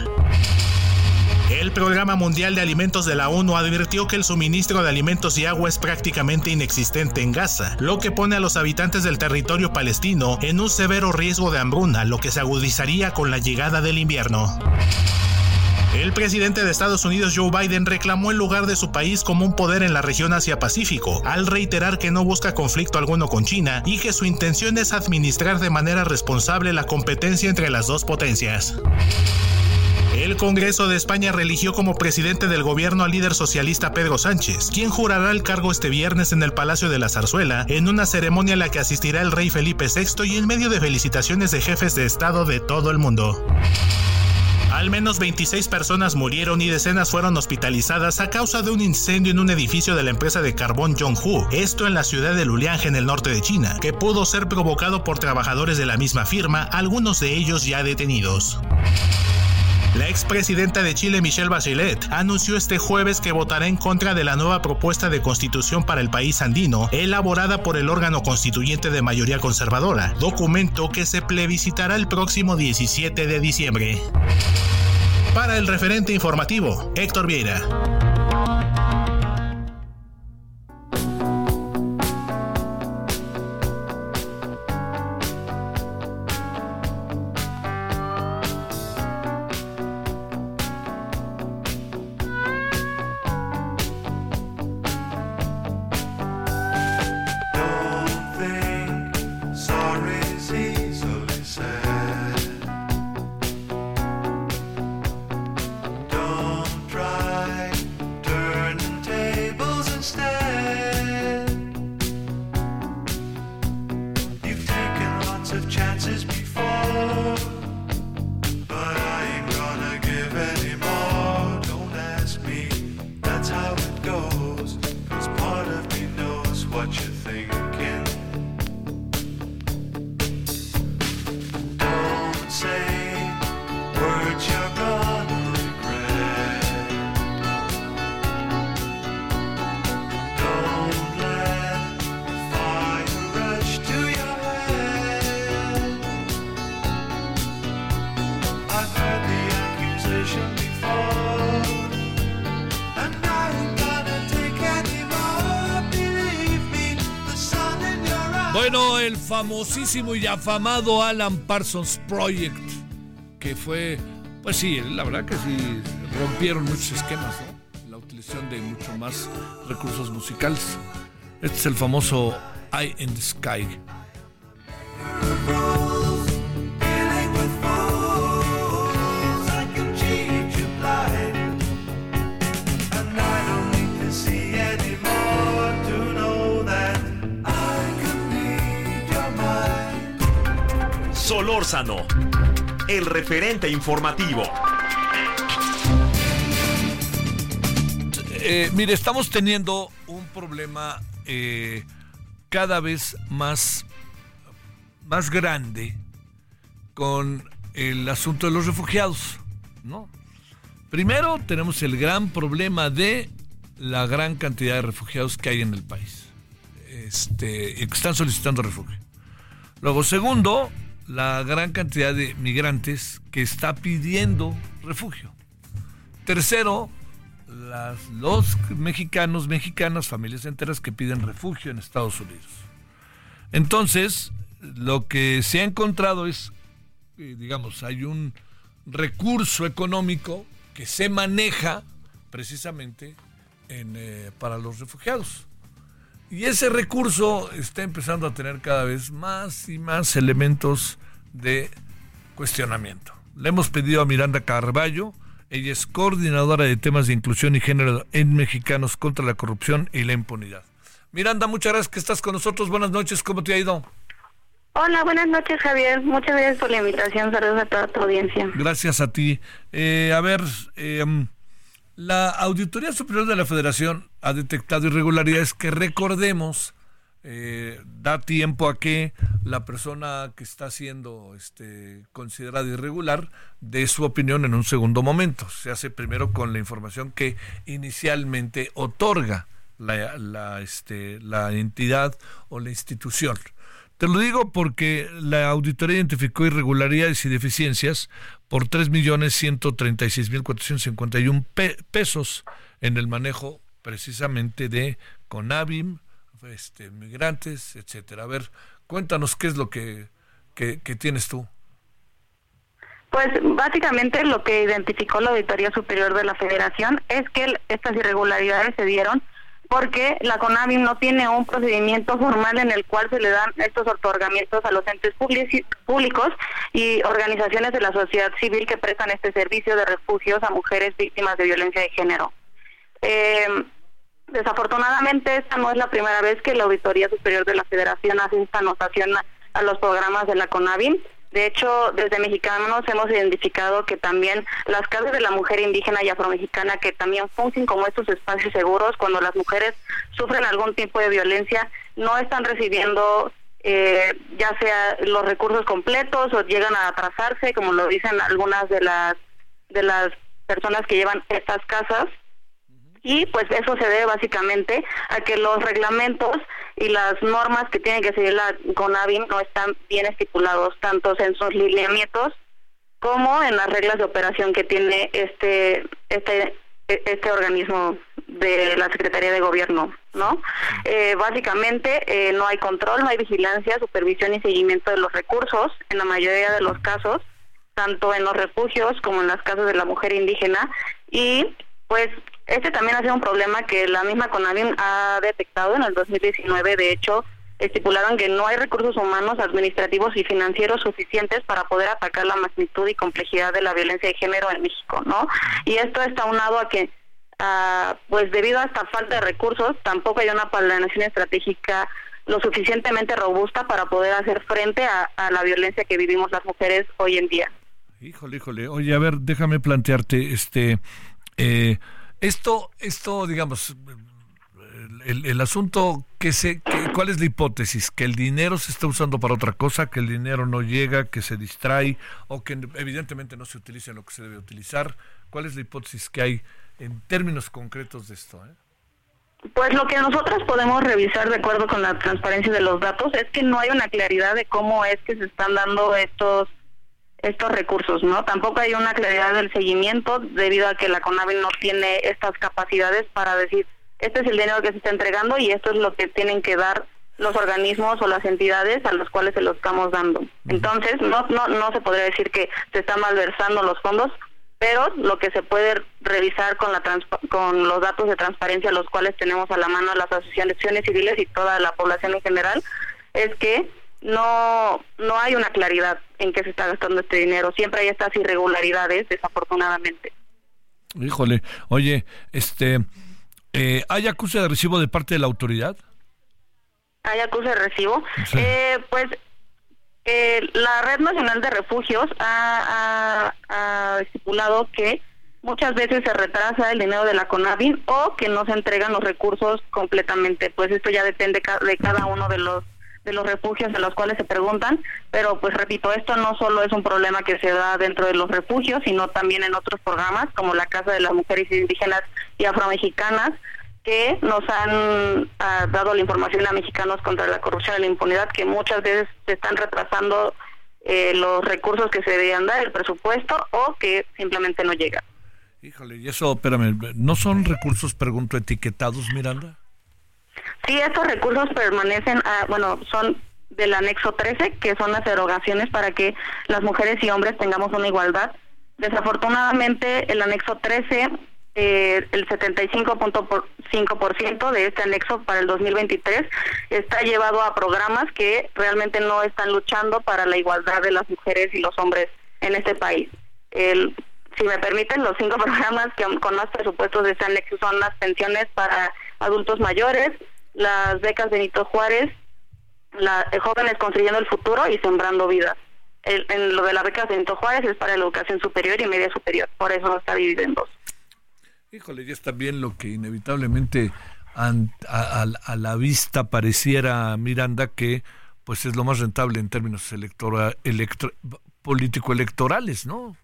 El Programa Mundial de Alimentos de la ONU advirtió que el suministro de alimentos y agua es prácticamente inexistente en Gaza, lo que pone a los habitantes del territorio palestino en un severo riesgo de hambruna, lo que se agudizaría con la llegada del invierno. El presidente de Estados Unidos Joe Biden reclamó el lugar de su país como un poder en la región Asia-Pacífico, al reiterar que no busca conflicto alguno con China y que su intención es administrar de manera responsable la competencia entre las dos potencias. El Congreso de España religió como presidente del gobierno al líder socialista Pedro Sánchez, quien jurará el cargo este viernes en el Palacio de la Zarzuela, en una ceremonia a la que asistirá el rey Felipe VI y en medio de felicitaciones de jefes de Estado de todo el mundo. Al menos 26 personas murieron y decenas fueron hospitalizadas a causa de un incendio en un edificio de la empresa de carbón Zhonghu, esto en la ciudad de Luliang en el norte de China, que pudo ser provocado por trabajadores de la misma firma, algunos de ellos ya detenidos. La expresidenta de Chile, Michelle Bachelet, anunció este jueves que votará en contra de la nueva propuesta de constitución para el país andino, elaborada por el órgano constituyente de mayoría conservadora, documento que se plebiscitará el próximo 17 de diciembre. Para el referente informativo, Héctor Vieira. Famosísimo y afamado Alan Parsons Project, que fue, pues sí, la verdad que sí, rompieron muchos esquemas, La utilización de mucho más recursos musicales. Este es el famoso Eye in the Sky. El referente informativo. Eh, mire, estamos teniendo un problema eh, cada vez más, más grande con el asunto de los refugiados, ¿no? Primero tenemos el gran problema de la gran cantidad de refugiados que hay en el país, este, que están solicitando refugio. Luego, segundo, la gran cantidad de migrantes que está pidiendo refugio. tercero, los mexicanos, mexicanas, familias enteras que piden refugio en Estados Unidos. Entonces, lo que se ha encontrado es, eh, digamos, hay un recurso económico que se maneja precisamente eh, para los refugiados. Y ese recurso está empezando a tener cada vez más y más elementos de cuestionamiento. Le hemos pedido a Miranda Carballo, ella es coordinadora de temas de inclusión y género en Mexicanos contra la corrupción y la impunidad. Miranda, muchas gracias que estás con nosotros. Buenas noches, ¿cómo te ha ido? Hola, buenas noches Javier. Muchas gracias por la invitación. Saludos a toda tu audiencia. Gracias a ti. Eh, a ver, eh, la Auditoría Superior de la Federación ha detectado irregularidades que recordemos eh, da tiempo a que la persona que está siendo este, considerada irregular dé su opinión en un segundo momento. Se hace primero con la información que inicialmente otorga la, la, este, la entidad o la institución. Te lo digo porque la auditoría identificó irregularidades y deficiencias por 3.136.451 pesos en el manejo precisamente de CONAVIM, este, migrantes, etcétera. A ver, cuéntanos qué es lo que, que, tienes tú. Pues básicamente lo que identificó la Auditoría Superior de la Federación es que estas irregularidades se dieron porque la CONAVIM no tiene un procedimiento formal en el cual se le dan estos otorgamientos a los entes públicos y organizaciones de la sociedad civil que prestan este servicio de refugios a mujeres víctimas de violencia de género. Eh, desafortunadamente, esta no es la primera vez que la Auditoría Superior de la Federación hace esta anotación a los programas de la CONAVIM de hecho, desde Mexicanos hemos identificado que también las casas de la mujer indígena y afromexicana que también funcionan como estos espacios seguros cuando las mujeres sufren algún tipo de violencia, no están recibiendo eh, ya sea los recursos completos o llegan a atrasarse, como lo dicen algunas de las de las personas que llevan estas casas. Y pues eso se debe básicamente a que los reglamentos y las normas que tiene que seguir la CONAVIM no están bien estipulados, tanto en sus lineamientos como en las reglas de operación que tiene este este este organismo de la Secretaría de Gobierno, ¿no? Eh, básicamente eh, no hay control, no hay vigilancia, supervisión y seguimiento de los recursos en la mayoría de los casos, tanto en los refugios como en las casas de la mujer indígena y pues este también ha sido un problema que la misma CONAVIM ha detectado en el 2019. De hecho, estipularon que no hay recursos humanos, administrativos y financieros suficientes para poder atacar la magnitud y complejidad de la violencia de género en México, ¿no? Y esto está unado a que, ah, pues debido a esta falta de recursos, tampoco hay una planeación estratégica lo suficientemente robusta para poder hacer frente a, a la violencia que vivimos las mujeres hoy en día. Híjole, híjole. Oye, a ver, déjame plantearte, este, eh, esto, esto, digamos, el, asunto que se, ¿cuál es la hipótesis? Que el dinero se está usando para otra cosa, que el dinero no llega, que se distrae o que evidentemente no se utiliza lo que se debe utilizar. ¿Cuál es la hipótesis que hay en términos concretos de esto? Eh? Pues lo que nosotros podemos revisar de acuerdo con la transparencia de los datos es que no hay una claridad de cómo es que se están dando estos estos recursos, ¿no? Tampoco hay una claridad del seguimiento debido a que la CONAVI no tiene estas capacidades para decir, este es el dinero que se está entregando y esto es lo que tienen que dar los organismos o las entidades a los cuales se los estamos dando. Entonces, no, no, no se podría decir que se están malversando los fondos, pero lo que se puede revisar con, la con los datos de transparencia, los cuales tenemos a la mano las asociaciones civiles y toda la población en general, es que no, no hay una claridad en qué se está gastando este dinero. Siempre hay estas irregularidades, desafortunadamente. Híjole, oye, este, eh, ¿hay acuse de recibo de parte de la autoridad? ¿Hay acuse de recibo? Eh, pues eh, la Red Nacional de Refugios ha, ha, estipulado que muchas veces se retrasa el dinero de la CONAVI o que no se entregan los recursos completamente. Pues esto ya depende de cada uno de los de los refugios en los cuales se preguntan, pero pues repito, esto no solo es un problema que se da dentro de los refugios, sino también en otros programas como la Casa de las Mujeres Indígenas y Afromexicanas, que nos han ah, dado la información a mexicanos contra la corrupción y la impunidad, que muchas veces se están retrasando eh, los recursos que se debían dar, el presupuesto, o que simplemente no llega. Híjole, y eso, espérame, ¿no son recursos, pregunto, etiquetados, Miranda? Sí, estos recursos permanecen, ah, bueno, son del anexo 13, que son las erogaciones para que las mujeres y hombres tengamos una igualdad. Desafortunadamente, el anexo 13, eh, el 75.5% de este anexo para el 2023 está llevado a programas que realmente no están luchando para la igualdad de las mujeres y los hombres en este país. El, si me permiten, los cinco programas que con más presupuestos de este anexo son las pensiones para adultos mayores, las becas Benito Juárez, la, eh, jóvenes construyendo el futuro y sembrando vidas. en lo de las becas Benito Juárez es para la educación superior y media superior, por eso está dividido en dos. Híjole, ya está bien lo que inevitablemente a, la vista pareciera Miranda que pues es lo más rentable en términos electoral, electro, político electorales, ¿no?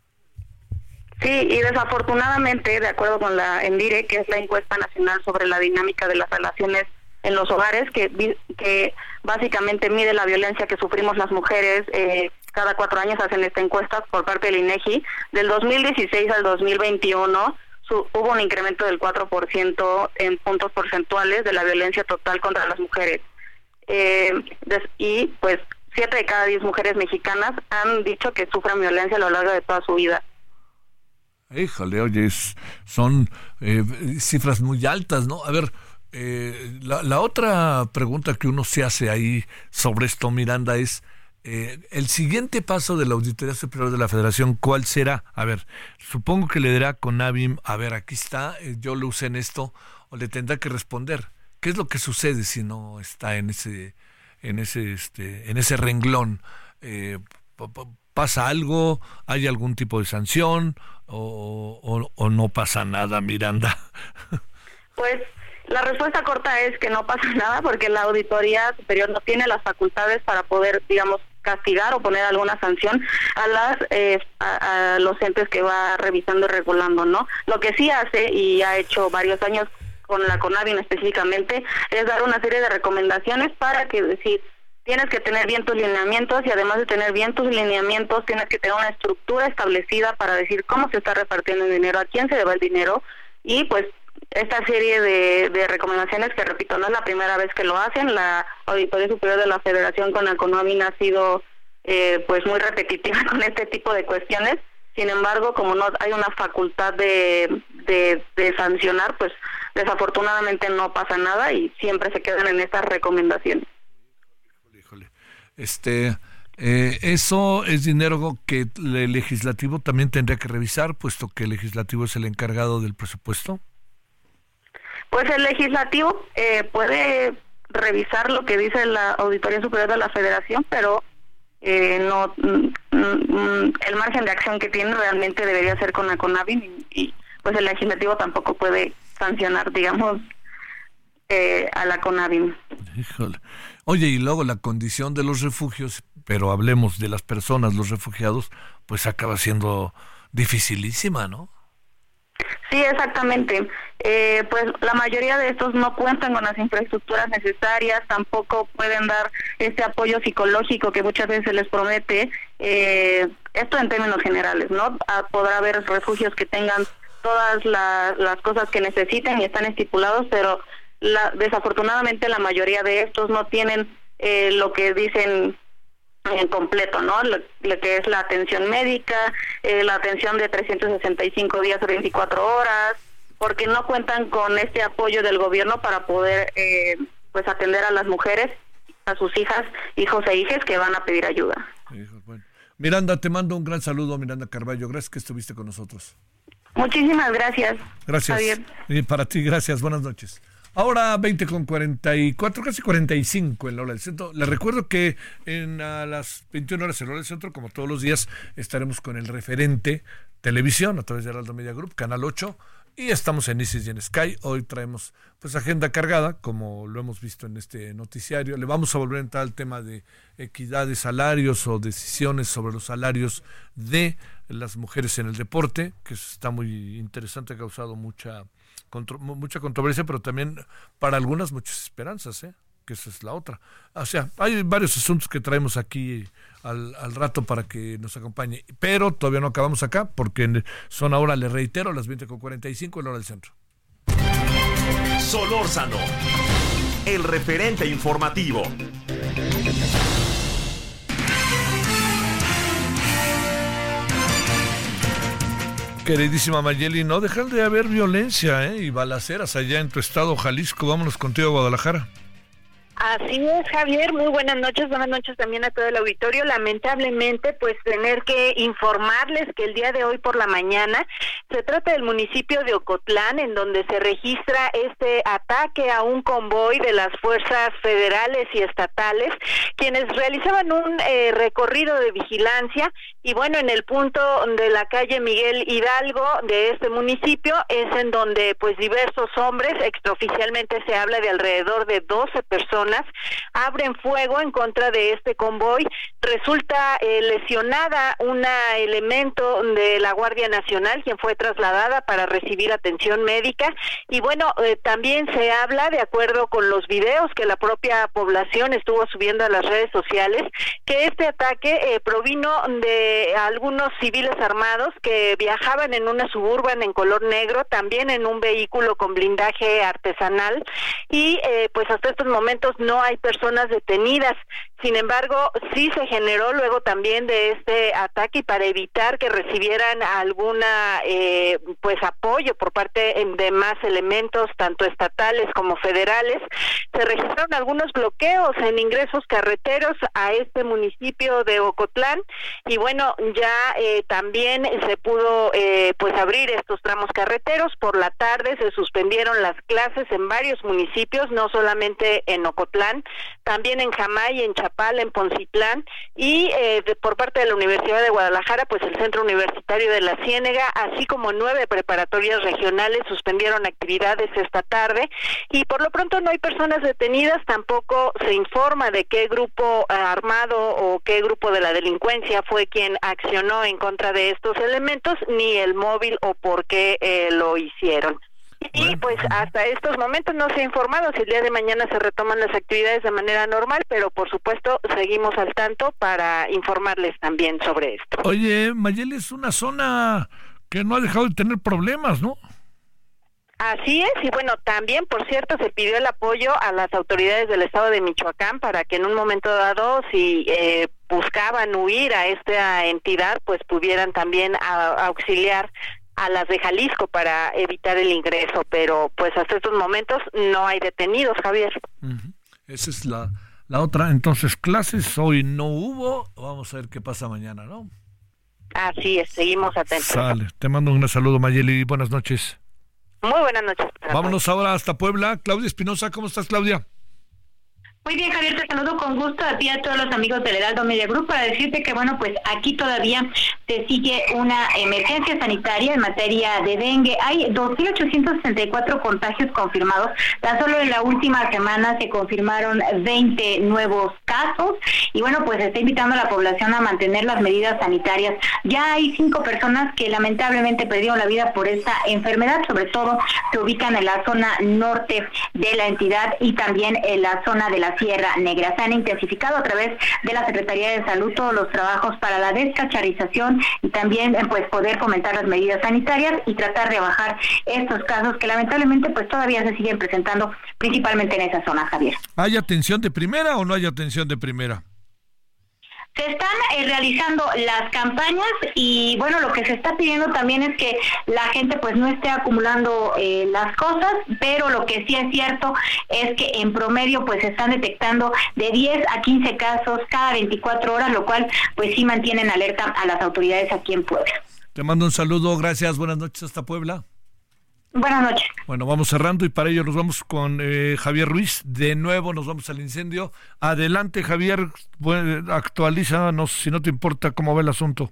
Sí, y desafortunadamente, de acuerdo con la ENDIRE, que es la encuesta nacional sobre la dinámica de las relaciones en los hogares, que, que básicamente mide la violencia que sufrimos las mujeres, eh, cada cuatro años hacen esta encuesta por parte del INEGI, del 2016 al 2021 hubo un incremento del 4% en puntos porcentuales de la violencia total contra las mujeres. Eh, y pues siete de cada diez mujeres mexicanas han dicho que sufren violencia a lo largo de toda su vida. Híjole, oye, son eh, cifras muy altas, ¿no? A ver, eh, la, otra pregunta que uno se hace ahí sobre esto, Miranda, es eh, el siguiente paso de la Auditoría Superior de la Federación, ¿cuál será? A ver, supongo que le dirá con Avim, a ver, aquí está, yo lo usé en esto, o le tendrá que responder. ¿Qué es lo que sucede si no está en ese, en ese, este, en ese renglón? ¿Pasa algo? ¿Hay algún tipo de sanción? ¿O, o, no pasa nada, Miranda? Pues la respuesta corta es que no pasa nada porque la Auditoría Superior no tiene las facultades para poder, digamos, castigar o poner alguna sanción a las eh, a, los entes que va revisando y regulando, ¿no? Lo que sí hace y ha hecho varios años con la CONAVIN específicamente es dar una serie de recomendaciones para que decir tienes que tener bien tus lineamientos y además de tener bien tus lineamientos, tienes que tener una estructura establecida para decir cómo se está repartiendo el dinero, a quién se debe el dinero y pues esta serie de, recomendaciones que repito no es la primera vez que lo hacen, la Auditoría Superior de la Federación con Economía ha sido eh, pues muy repetitiva con este tipo de cuestiones, sin embargo como no hay una facultad de, sancionar, pues desafortunadamente no pasa nada y siempre se quedan en estas recomendaciones. Este, eh, eso es dinero que el legislativo también tendría que revisar, puesto que el legislativo es el encargado del presupuesto. Pues el legislativo eh, puede revisar lo que dice la Auditoría Superior de la Federación, pero eh, no mm, mm, el margen de acción que tiene realmente debería ser con la CONAVIN y, pues el legislativo tampoco puede sancionar, digamos, a la CONAVIN. Híjole. Oye, y luego la condición de los refugios, pero hablemos de las personas, los refugiados, pues acaba siendo dificilísima, ¿no? Sí, exactamente. Eh, pues la mayoría de estos no cuentan con las infraestructuras necesarias, tampoco pueden dar este apoyo psicológico que muchas veces les promete. Eh, esto en términos generales, ¿no? Ah, podrá haber refugios que tengan todas las cosas que necesiten y están estipulados, pero la, desafortunadamente la mayoría de estos no tienen eh, lo que dicen en completo, ¿no? Lo, que es la atención médica, eh, la atención de 365 días o 24 horas, porque no cuentan con este apoyo del gobierno para poder eh, pues atender a las mujeres, a sus hijas, hijos e hijas que van a pedir ayuda. Miranda, te mando un gran saludo, Miranda Carballo. Gracias que estuviste con nosotros. Muchísimas gracias. Gracias. Y para ti, gracias. Buenas noches. Ahora 20 con 44, casi 45 en la hora del centro. Les recuerdo que en a las 21 horas en la hora del centro, como todos los días, estaremos con el referente televisión a través de Heraldo Media Group, Canal 8, y estamos en Isis y en Sky. Hoy traemos pues agenda cargada, como lo hemos visto en este noticiario. Le vamos a volver a entrar al tema de equidad de salarios o decisiones sobre los salarios de las mujeres en el deporte, que está muy interesante, ha causado mucha mucha controversia, pero también para algunas muchas esperanzas. ¿eh? que esa es la otra. O sea, hay varios asuntos que traemos aquí al, al, rato para que nos acompañe. Pero todavía no acabamos acá porque son ahora, le reitero, las 20.45 en hora del centro. Solórzano, el referente informativo. Queridísima Mayeli, no dejan de haber violencia ¿eh? y balaceras allá en tu estado, Jalisco. Vámonos contigo a Guadalajara. Así es, Javier. Muy buenas noches. Buenas noches también a todo el auditorio. Lamentablemente, pues tener que informarles que el día de hoy por la mañana se trata del municipio de Ocotlán, en donde se registra este ataque a un convoy de las fuerzas federales y estatales, quienes realizaban un eh, recorrido de vigilancia. Y bueno, en el punto de la calle Miguel Hidalgo de este municipio es en donde, pues, diversos hombres, extraoficialmente se habla de alrededor de 12 personas abren fuego en contra de este convoy. Resulta eh, lesionada una elemento de la Guardia Nacional, quien fue trasladada para recibir atención médica. Y bueno, eh, también se habla, de acuerdo con los videos que la propia población estuvo subiendo a las redes sociales, que este ataque eh, provino de algunos civiles armados que viajaban en una suburban en color negro, también en un vehículo con blindaje artesanal. Y pues hasta estos momentos no hay personas detenidas. Sin embargo, sí se generó luego también de este ataque y para evitar que recibieran alguna eh, pues apoyo por parte de más elementos tanto estatales como federales, se registraron algunos bloqueos en ingresos carreteros a este municipio de Ocotlán. Y bueno ya eh, también se pudo eh, pues abrir estos tramos carreteros. Por la tarde se suspendieron las clases en varios municipios no solamente en Ocotlán también en Jamay en En Poncitlán y eh, por parte de la Universidad de Guadalajara, pues el Centro Universitario de la Ciénega, así como nueve preparatorias regionales suspendieron actividades esta tarde y por lo pronto no hay personas detenidas, tampoco se informa de qué grupo armado o qué grupo de la delincuencia fue quien accionó en contra de estos elementos, ni el móvil o por qué eh, lo hicieron. Y pues hasta estos momentos no se ha informado si el día de mañana se retoman las actividades de manera normal, pero por supuesto seguimos al tanto para informarles también sobre esto. Oye, Mayeli es una zona que no ha dejado de tener problemas, ¿no? Así es, y bueno, también, por cierto, se pidió el apoyo a las autoridades del estado de Michoacán para que en un momento dado, si eh, buscaban huir a esta entidad, pues pudieran también auxiliar a las de Jalisco para evitar el ingreso, pero pues hasta estos momentos no hay detenidos, Javier. Esa es la, la otra. Entonces, clases hoy no hubo, vamos a ver qué pasa mañana, ¿no? Así es, seguimos atentos. Sale, te mando un saludo, Mayeli, buenas noches. Muy buenas noches. Vámonos ahora hasta Puebla. Claudia Espinosa, ¿cómo estás, Claudia? Muy bien, Javier, te saludo con gusto a ti y a todos los amigos del Heraldo Media Group para decirte que, bueno, pues aquí todavía se sigue una emergencia sanitaria en materia de dengue. Hay 2.864 contagios confirmados. Tan solo en la última semana se confirmaron 20 nuevos casos y, bueno, pues se está invitando a la población a mantener las medidas sanitarias. Ya hay cinco personas que lamentablemente perdieron la vida por esta enfermedad, sobre todo se ubican en la zona norte de la entidad y también en la zona de la Sierra Negra. Se han intensificado a través de la Secretaría de Salud todos los trabajos para la descacharización y también eh, pues poder fomentar las medidas sanitarias y tratar de bajar estos casos que lamentablemente pues todavía se siguen presentando principalmente en esa zona, Javier. ¿Hay atención de primera o no hay atención de primera? Se están eh, realizando las campañas y bueno, lo que se está pidiendo también es que la gente pues no esté acumulando eh, las cosas, pero lo que sí es cierto es que en promedio pues se están detectando de 10 a 15 casos cada 24 horas, lo cual pues sí mantienen alerta a las autoridades aquí en Puebla. Te mando un saludo, gracias, buenas noches hasta Puebla. Buenas noches. Bueno, vamos cerrando y para ello nos vamos con eh, Javier Ruiz. De nuevo nos vamos al incendio. Adelante, Javier, bueno, actualízanos si no te importa cómo va el asunto.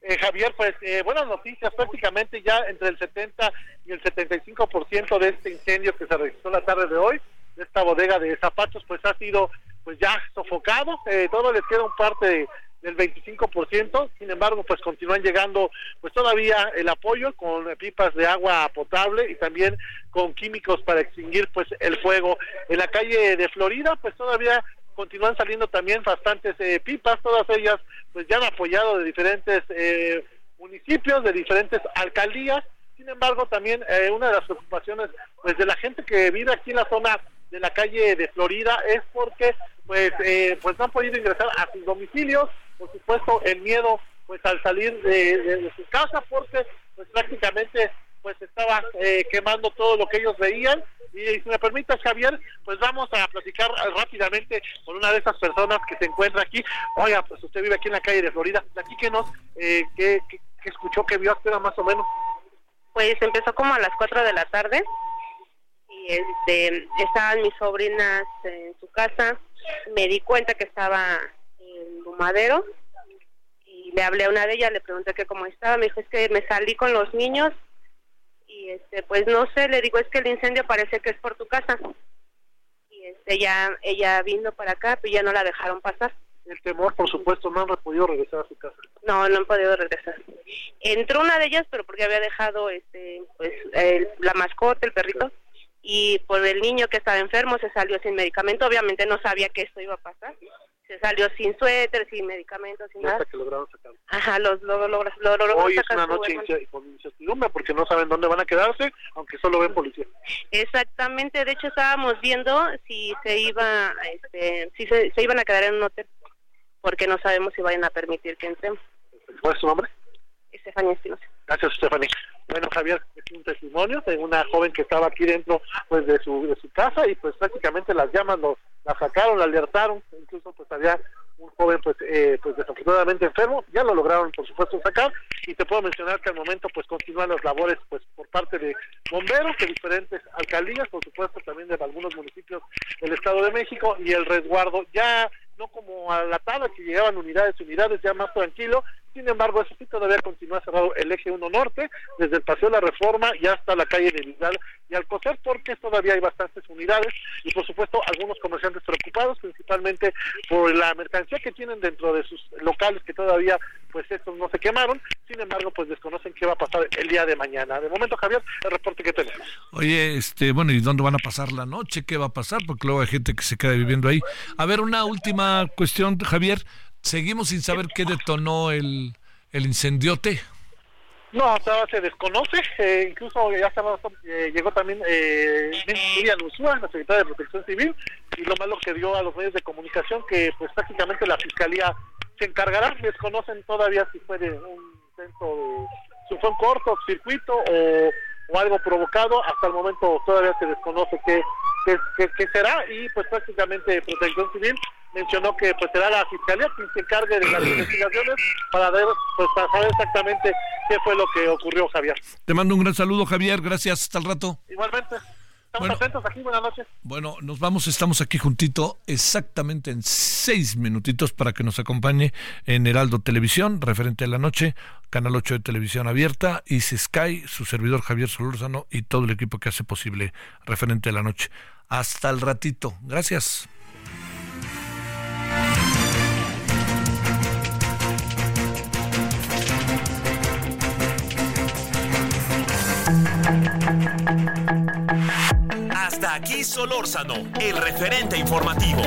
Eh, Javier, pues eh, buenas noticias, prácticamente ya entre el 70 y el 75% de este incendio que se registró la tarde de hoy, de esta bodega de zapatos, pues ha sido pues ya sofocado, eh, todo les queda un parte de, del 25%, sin embargo, pues continúan llegando pues todavía el apoyo con pipas de agua potable y también con químicos para extinguir pues el fuego. En la calle de Florida, pues todavía continúan saliendo también bastantes eh, pipas, todas ellas pues ya han apoyado de diferentes eh, municipios, de diferentes alcaldías. Sin embargo, también eh, una de las preocupaciones pues de la gente que vive aquí en la zona de la calle de Florida es porque pues pues no han podido ingresar a sus domicilios por supuesto el miedo pues al salir de, su casa porque pues prácticamente pues estaba eh, quemando todo lo que ellos veían. Y si me permitas Javier pues vamos a platicar rápidamente con una de esas personas que se encuentra aquí. Oiga pues usted vive aquí en la calle de Florida. Platíquenos eh, qué, qué, escuchó qué vio hasta más o menos. Pues empezó como a las 4 de la tarde. Y este estaban mis sobrinas en su casa. Me di cuenta que estaba Madero y le hablé a una de ellas, le pregunté que cómo estaba, me dijo es que me salí con los niños y este pues no sé, le digo es que el incendio parece que es por tu casa y este ya ella vino para acá, pero ya no la dejaron pasar. El temor, por supuesto, no han podido regresar a su casa. No, no han podido regresar. Entró una de ellas, pero porque había dejado este pues la mascota, el perrito, y por el niño que estaba enfermo se salió sin medicamento. Obviamente no sabía que esto iba a pasar se salió sin suéter, sin medicamentos, sin nada. que lograron sacarlo. Ajá, los lo, lo, Hoy es una noche con incertidumbre porque no saben dónde van a quedarse, aunque solo ven policía. Exactamente, de hecho estábamos viendo si se iba, este, si se, se iban a quedar en un hotel, porque no sabemos si vayan a permitir que entremos. ¿Cuál es su nombre? Estefania Espinosa. Gracias, Stephanie. Bueno, Javier, es un testimonio de una joven que estaba aquí dentro pues de su, de su casa y pues prácticamente las llamas lo, la sacaron, la alertaron, incluso pues había un joven pues eh, pues desafortunadamente enfermo, ya lo lograron por supuesto sacar y te puedo mencionar que al momento pues continúan las labores pues por parte de bomberos de diferentes alcaldías, por supuesto también de algunos municipios del Estado de México y el resguardo ya no como a la tarde que llegaban unidades y unidades ya más tranquilo, sin embargo eso sí todavía continúa cerrado el eje 1 norte, desde el Paseo de la Reforma y hasta la calle de Vidal y Alcocer, porque todavía hay bastantes unidades y por supuesto algunos comerciantes preocupados, principalmente por la mercancía que tienen dentro de sus locales que todavía pues estos no se quemaron, sin embargo pues desconocen qué va a pasar el día de mañana. De momento Javier, el reporte que tenemos. Oye, este, bueno, ¿y dónde van a pasar la noche? ¿Qué va a pasar? Porque luego hay gente que se queda viviendo ahí. A ver, una última cuestión, Javier. Seguimos sin saber qué detonó el, el incendiote. No, se desconoce, eh, incluso ya eh, llegó también eh, Miriam la secretaria de Protección Civil, y lo malo que dio a los medios de comunicación que pues prácticamente la fiscalía se encargará, desconocen todavía si fue de un intento de, si fue un corto circuito o, algo provocado, hasta el momento todavía se desconoce qué, qué, qué será y pues prácticamente Protección Civil mencionó que pues será la fiscalía quien se encargue de las investigaciones para ver pues para saber exactamente qué fue lo que ocurrió Javier. Te mando un gran saludo Javier, gracias, hasta el rato. Igualmente. Estamos atentos aquí, buenas noches. Bueno, nos vamos, estamos aquí juntito exactamente en seis minutitos para que nos acompañe en Heraldo Televisión, referente a la noche, Canal 8 de Televisión Abierta, y Sky, su servidor Javier Solórzano y todo el equipo que hace posible referente a la noche. Hasta el ratito. Gracias. Aquí Solórzano, el referente informativo.